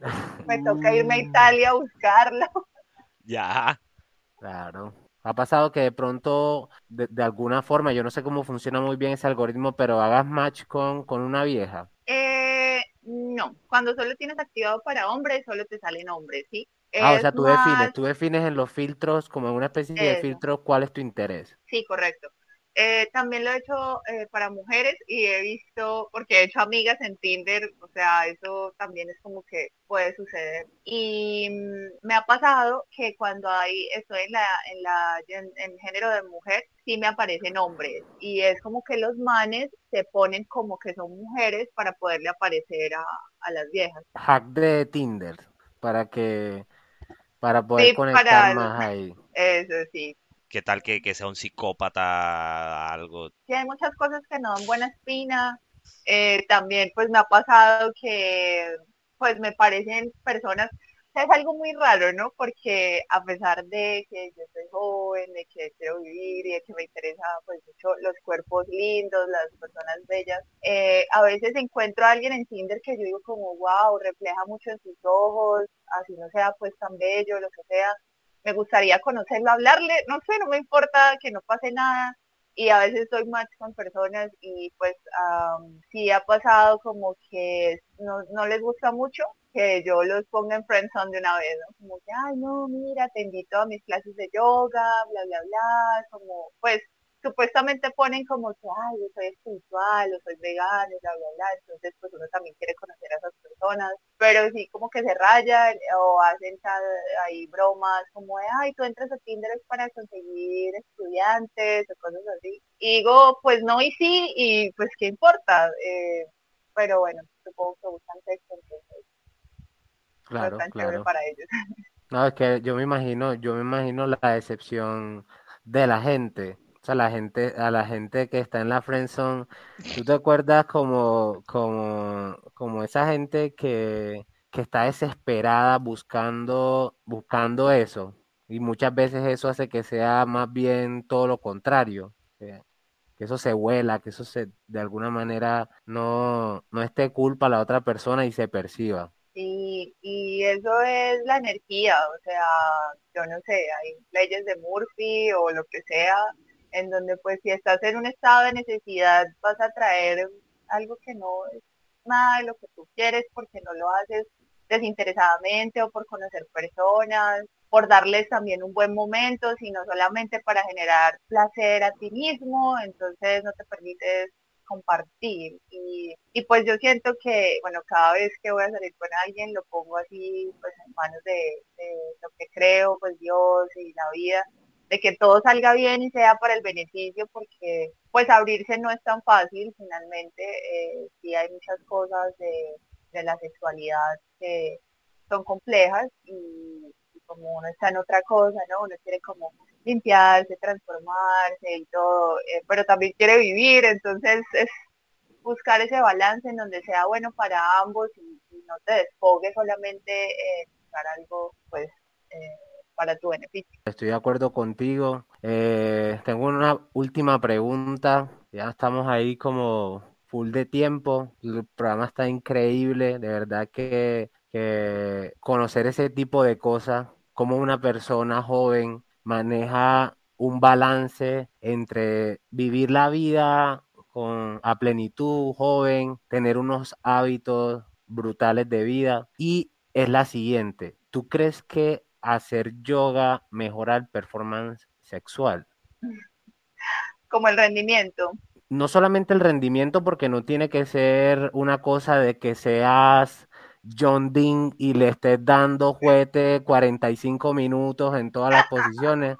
(laughs) me toca irme a Italia a buscarlo. Ya. Claro. Ha pasado que de pronto, de, de alguna forma, yo no sé cómo funciona muy bien ese algoritmo, pero hagas match con, con una vieja. Eh, no, cuando solo tienes activado para hombres, solo te salen hombres, ¿sí? Ah, o sea, tú más- defines, tú defines en los filtros, como en una especie de filtro, cuál es tu interés. Sí, correcto. Eh, también lo he hecho eh, para mujeres y he visto, porque he hecho amigas en Tinder, o sea, eso también es como que puede suceder. Y mm, me ha pasado que cuando hay, estoy en la, en la, en, en género de mujer, sí me aparecen hombres. Y es como que los manes se ponen como que son mujeres para poderle aparecer a, a las viejas. Hack de Tinder para que para poder Sí, conectar para- más ahí. Eso sí. ¿Qué tal que, que sea un psicópata, algo? Sí, hay muchas cosas que no dan buena espina. Eh, también pues me ha pasado que pues me parecen personas, o sea, es algo muy raro, ¿no? Porque a pesar de que yo soy joven, de que quiero vivir y de que me interesa pues mucho los cuerpos lindos, las personas bellas, eh, a veces encuentro a alguien en Tinder que yo digo como, wow, refleja mucho en sus ojos, así no sea pues tan bello, lo que sea. Me gustaría conocerlo, hablarle, no sé, no me importa que no pase nada, y a veces doy match con personas y pues am, sí ha pasado como que no, no les gusta mucho que yo los ponga en friendzone de una vez, ¿no? Como que, ay, no, mira, te invito a mis clases de yoga, bla, bla, bla, como, pues, supuestamente ponen como que, ay, yo soy espiritual, o soy vegano, bla, bla, bla, entonces pues uno también quiere conocer a esas personas, pero sí como que se rayan o hacen tal- ahí bromas como de, ay, tú entras a Tinder es para conseguir estudiantes o cosas así. Y digo, pues no y sí, y pues qué importa, Eh, pero bueno, supongo que buscan sexo, entonces Claro, claro. para ellos. No, es que yo me imagino, yo me imagino la decepción de la gente. O sea, la gente, a la gente que está en la friendzone, ¿tú te acuerdas como, como, como esa gente que, que está desesperada buscando, buscando eso? Y muchas veces eso hace que sea más bien todo lo contrario, que, eso se vuela, que eso se, de alguna manera no, no esté culpa a la otra persona y se perciba. Y, y eso es la energía, o sea, yo no sé, hay leyes de Murphy o lo que sea, en donde pues si estás en un estado de necesidad vas a traer algo que no es nada lo que tú quieres porque no lo haces desinteresadamente o por conocer personas, por darles también un buen momento, sino solamente para generar placer a ti mismo, entonces no te permites compartir. Y, y pues yo siento que, bueno, cada vez que voy a salir con alguien lo pongo así, pues en manos de lo que creo, pues Dios y la vida, de que todo salga bien y sea para el beneficio, porque pues abrirse no es tan fácil, finalmente, eh, hay muchas cosas de, de la sexualidad que son complejas y, como uno está en otra cosa, ¿no? Uno quiere como limpiarse, transformarse y todo, eh, pero también quiere vivir, entonces es buscar ese balance en donde sea bueno para ambos y, no te desfogues solamente en buscar algo pues eh, para tu beneficio. Estoy de acuerdo contigo. Eh, tengo una última pregunta. Ya estamos ahí como full de tiempo. El programa está increíble. De verdad que, conocer ese tipo de cosas, cómo una persona joven maneja un balance entre vivir la vida con, a plenitud, joven, tener unos hábitos brutales de vida. Y es la siguiente. ¿Tú crees que hacer yoga mejora el performance sexual? Como el rendimiento. No solamente el rendimiento, porque no tiene que ser una cosa de que seas John Dean y le estés dando juguete 45 minutos en todas las posiciones,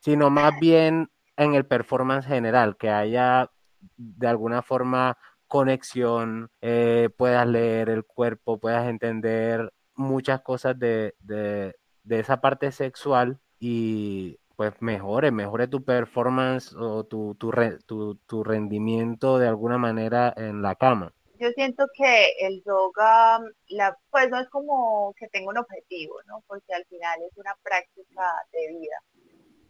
sino más bien en el performance general, que haya de alguna forma conexión, eh, puedas leer el cuerpo, puedas entender muchas cosas de, de, de esa parte sexual y pues mejore, mejore tu performance o tu, tu, re- tu, tu rendimiento de alguna manera en la cama. Yo siento que el yoga, la, pues no es como que tenga un objetivo, ¿no? Porque al final es una práctica de vida.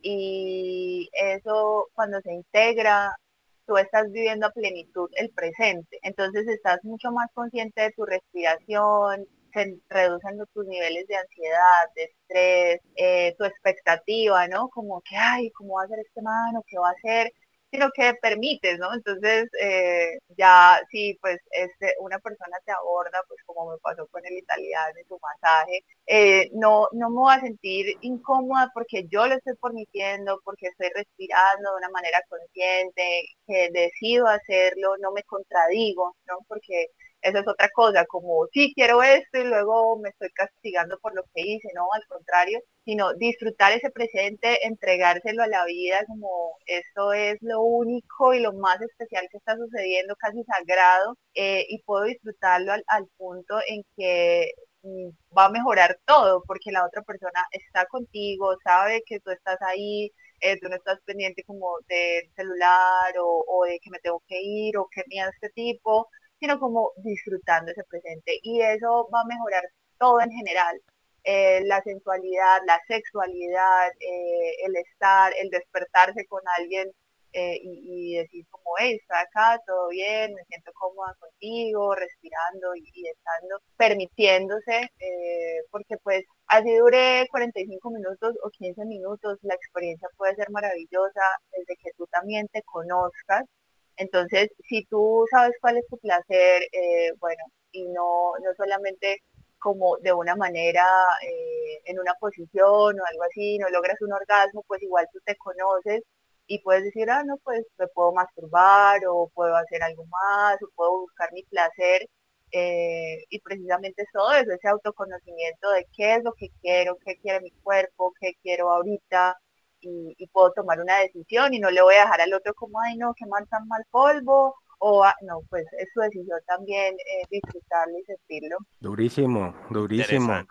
Y eso cuando se integra, tú estás viviendo a plenitud el presente. Entonces estás mucho más consciente de tu respiración, se reducen tus niveles de ansiedad, de estrés, eh, tu expectativa, ¿no? Como que, ay, ¿cómo va a ser este mano? ¿Qué va a hacer? sino que permites, ¿no? Entonces, eh, ya si pues este, una persona te aborda, pues como me pasó con el italiano en su masaje, eh, no, no me voy a sentir incómoda porque yo lo estoy permitiendo, porque estoy respirando de una manera consciente, que decido hacerlo, no me contradigo, ¿no? Porque esa es otra cosa, como sí quiero esto y luego me estoy castigando por lo que hice, no, al contrario, sino disfrutar ese presente, entregárselo a la vida como esto es lo único y lo más especial que está sucediendo, casi sagrado, eh, y puedo disfrutarlo al, al punto en que mm, va a mejorar todo, porque la otra persona está contigo, sabe que tú estás ahí, eh, tú no estás pendiente como del celular o, de que me tengo que ir o que mira este tipo, sino como disfrutando ese presente. Y eso va a mejorar todo en general. Eh, la sensualidad, la sexualidad, eh, el estar, el despertarse con alguien eh, y, decir como, hey, está acá, todo bien, me siento cómoda contigo, respirando y, y estando, permitiéndose, porque pues así dure 45 minutos o 15 minutos, la experiencia puede ser maravillosa desde que tú también te conozcas entonces, si tú sabes cuál es tu placer, eh, bueno, y no, no solamente como de una manera, eh, en una posición o algo así, no logras un orgasmo, pues igual tú te conoces y puedes decir, ah, no, pues me puedo masturbar o puedo hacer algo más o puedo buscar mi placer. Eh, y precisamente todo eso, ese autoconocimiento de qué es lo que quiero, qué quiere mi cuerpo, qué quiero ahorita, y, puedo tomar una decisión y no le voy a dejar al otro como, ay no, que mal tan mal polvo, o ah, no, pues es su decisión también eh, disfrutarlo y sentirlo. Durísimo, durísimo,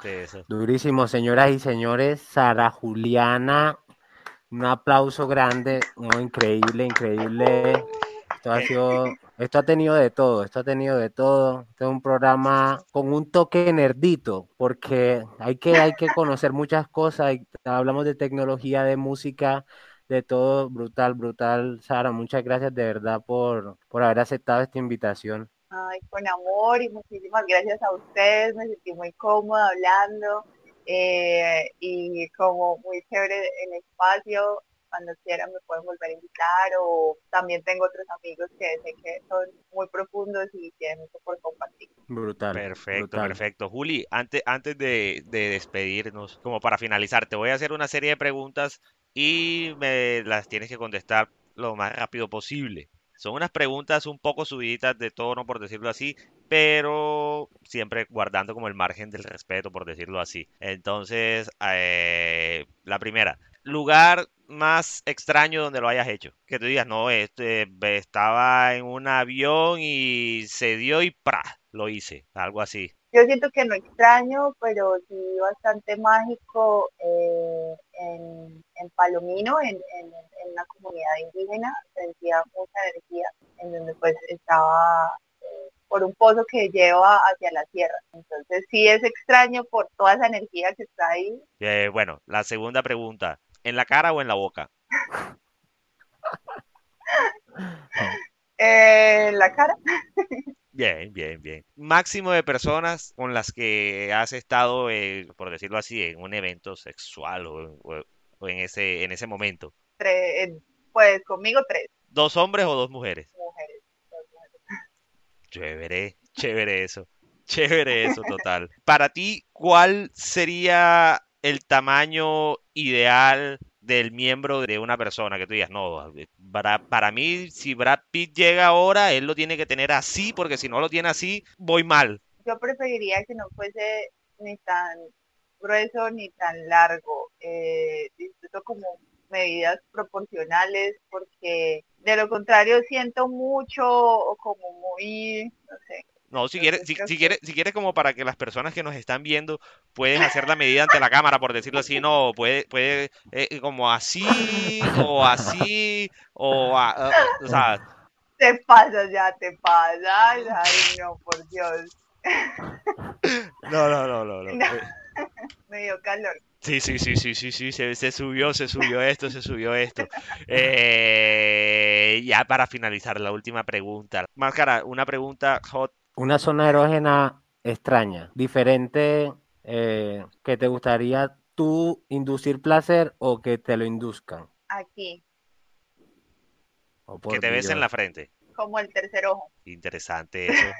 durísimo, señoras y señores, Sara Juliana, un aplauso grande, no, increíble, increíble. Esto ha sido esto ha tenido de todo, esto ha tenido de todo. Este es un programa con un toque nerdito, porque hay que, hay que conocer muchas cosas. Hablamos de tecnología, de música, de todo. Brutal, brutal. Sara, muchas gracias de verdad por, por haber aceptado esta invitación. Ay, con amor y muchísimas gracias a ustedes. Me sentí muy cómoda hablando eh, y como muy chévere el espacio cuando quieran me pueden volver a invitar o también tengo otros amigos que sé que son muy profundos y tienen mucho por compartir. Brutal. Perfecto, perfecto. Juli, antes, antes de, de despedirnos, como para finalizar, te voy a hacer una serie de preguntas y me las tienes que contestar lo más rápido posible. Son unas preguntas un poco subiditas de tono, por decirlo así, pero siempre guardando como el margen del respeto, por decirlo así. Entonces, eh, la primera, lugar más extraño donde lo hayas hecho? Que tú digas, no, este, estaba en un avión y se dio y ¡pra! lo hice, algo así. Yo siento que no extraño, pero sí bastante mágico eh, en, Palomino, en, una comunidad indígena, sentía mucha energía, en donde pues estaba eh, por un pozo que lleva hacia la tierra. Entonces sí es extraño por toda esa energía que está ahí. Eh, bueno, la segunda pregunta, ¿En la cara o en la boca? (laughs) en la cara. Bien, bien, bien. Máximo de personas con las que has estado, eh, por decirlo así, en un evento sexual o, en ese en ese momento. pues conmigo tres. ¿Dos hombres o dos mujeres? Mujeres. Chévere, chévere eso. Chévere eso, total. Para ti, ¿cuál sería el tamaño ideal del miembro de una persona que tú digas, no, para, para mí si Brad Pitt llega ahora, él lo tiene que tener así, porque si no lo tiene así, voy mal. Yo preferiría que no fuese ni tan grueso ni tan largo. Eh, disfruto como medidas proporcionales porque de lo contrario siento mucho como muy, no sé, no, si quieres, si, si, quieres, si quieres como para que las personas que nos están viendo puedes hacer la medida ante la cámara, por decirlo así, no, puede, puede eh, como así, o así, o, o sea. Te pasas ya, te pasas, ay no, por Dios. No, no, no, no. no. (laughs) Me dio calor. Sí, sí, sí, sí, sí, sí, se, se, subió, se subió esto, se subió esto. Eh, ya para finalizar, la última pregunta. Máscara, una pregunta hot una zona erógena extraña, diferente, eh, que te gustaría tú inducir placer o que te lo induzcan. Aquí. O por Que te besen la frente. como el tercer ojo. Interesante (laughs) eso.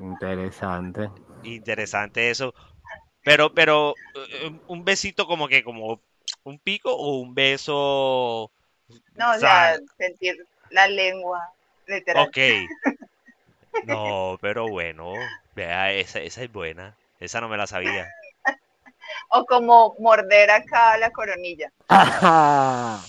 Interesante. Interesante eso. Pero, pero, eh, un besito como que, como un pico o un beso. No, o sea, sentir la lengua, literal. Ok. No, pero bueno. Vea, esa, esa es buena. Esa no me la sabía. (laughs) O como morder acá la coronilla. Ajá.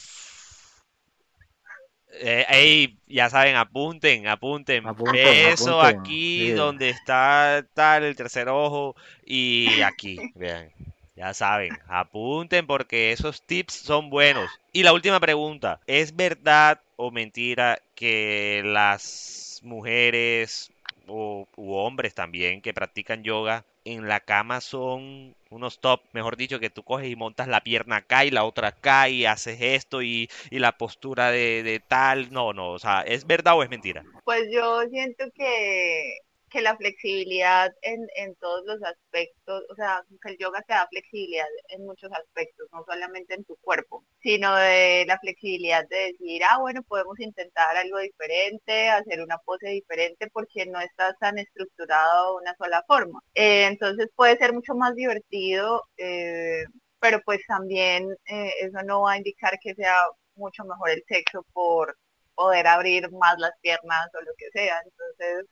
Eh, ey, ya saben, apunten, apunten. Apunten, aquí sí. donde está tal el tercer ojo y aquí, (laughs) vean. Ya saben, apunten porque esos tips son buenos. Y la última pregunta, ¿es verdad o mentira que las mujeres o u hombres también que practican yoga en la cama son unos top, mejor dicho, que tú coges y montas la pierna acá y la otra acá y haces esto y, y la postura de, de tal? No, no, o sea, ¿es verdad o es mentira? Pues yo siento que, que la flexibilidad en, en todos los aspectos, o sea, que el yoga te da flexibilidad en muchos aspectos, no solamente en tu cuerpo, sino de la flexibilidad de decir, ah, bueno, podemos intentar algo diferente, hacer una pose diferente, porque no estás tan estructurado de una sola forma. Eh, entonces puede ser mucho más divertido, eh, pero pues también eh, eso no va a indicar que sea mucho mejor el sexo por poder abrir más las piernas o lo que sea. Entonces,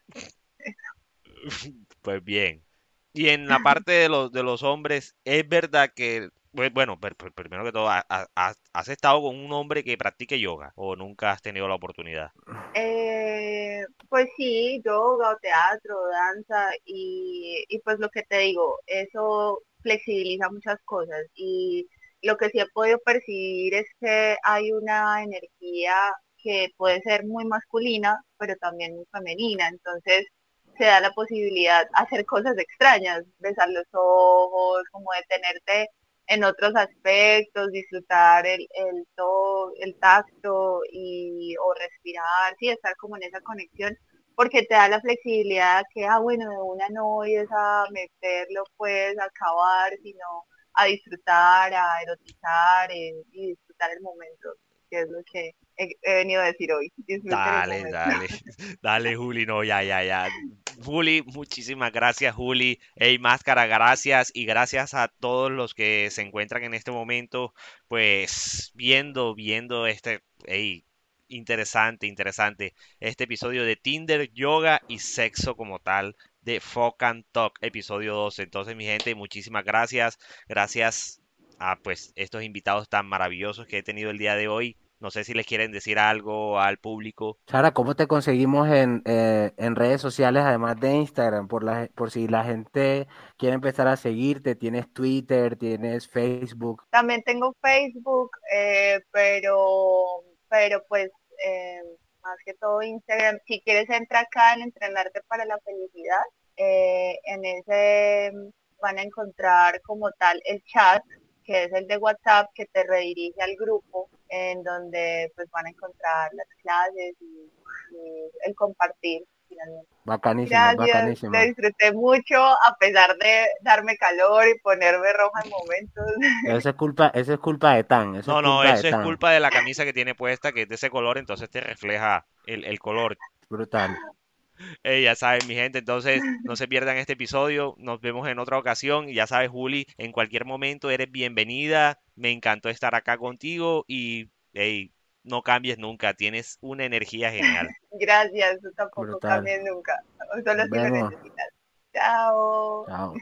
(laughs) Pues bien. Y en la parte de los, de los hombres, ¿es verdad que, bu- bueno, primero que todo, ha- ha- has, has estado con un hombre que practique yoga o nunca has tenido la oportunidad? eh, pues sí, yoga o teatro, danza y, y pues lo que te digo, eso flexibiliza muchas cosas y lo que sí he podido percibir es que hay una energía que puede ser muy masculina, pero también muy femenina, entonces se da la posibilidad hacer cosas extrañas, besar los ojos, como detenerte en otros aspectos, disfrutar el, el, to- el tacto y, o respirar, sí, estar como en esa conexión, porque te da la flexibilidad que, ah, bueno, de una no es a meterlo pues a acabar, sino a disfrutar, a erotizar eh, y disfrutar el momento, que es lo que he, he venido a decir hoy. Dale, dale, (laughs) dale, Juli, no, ya, ya, ya. Juli, muchísimas gracias, Juli. Hey, Máscara, gracias y gracias a todos los que se encuentran en este momento, pues viendo, viendo este, hey, interesante, interesante, este episodio de Tinder, yoga y sexo como tal de Fuck and Talk, episodio 12. Entonces, mi gente, muchísimas gracias, gracias a pues estos invitados tan maravillosos que he tenido el día de hoy. No sé si les quieren decir algo al público. Sara, ¿cómo te conseguimos en, eh, en redes sociales, además de Instagram? Por la, por si la gente quiere empezar a seguirte, tienes Twitter, tienes Facebook. También tengo Facebook, eh, pero, pero pues eh, más que todo Instagram. Si quieres entra acá en Entrenarte para la Felicidad. eh, en ese van a encontrar como tal el chat, que es el de WhatsApp, que te redirige al grupo, en donde pues van a encontrar las clases y, y el compartir finalmente. Bacanísimo, Gracias, bacanísimo. lo disfruté mucho a pesar de darme calor y ponerme roja en momentos. (laughs) Eso es culpa, eso es culpa de Tan, eso No, es no, eso es Tan. culpa de la camisa que tiene puesta, que es de ese color, entonces te refleja el, el color. Brutal. Eh, ya saben, mi gente, entonces no se pierdan este episodio. Nos vemos en otra ocasión. Y ya sabes, Juli, en cualquier momento eres bienvenida. Me encantó estar acá contigo y hey, no cambies nunca. Tienes una energía genial. (laughs) Gracias, tú tampoco Brutal. cambies nunca. Solo si lo necesitas. Chao. Chao.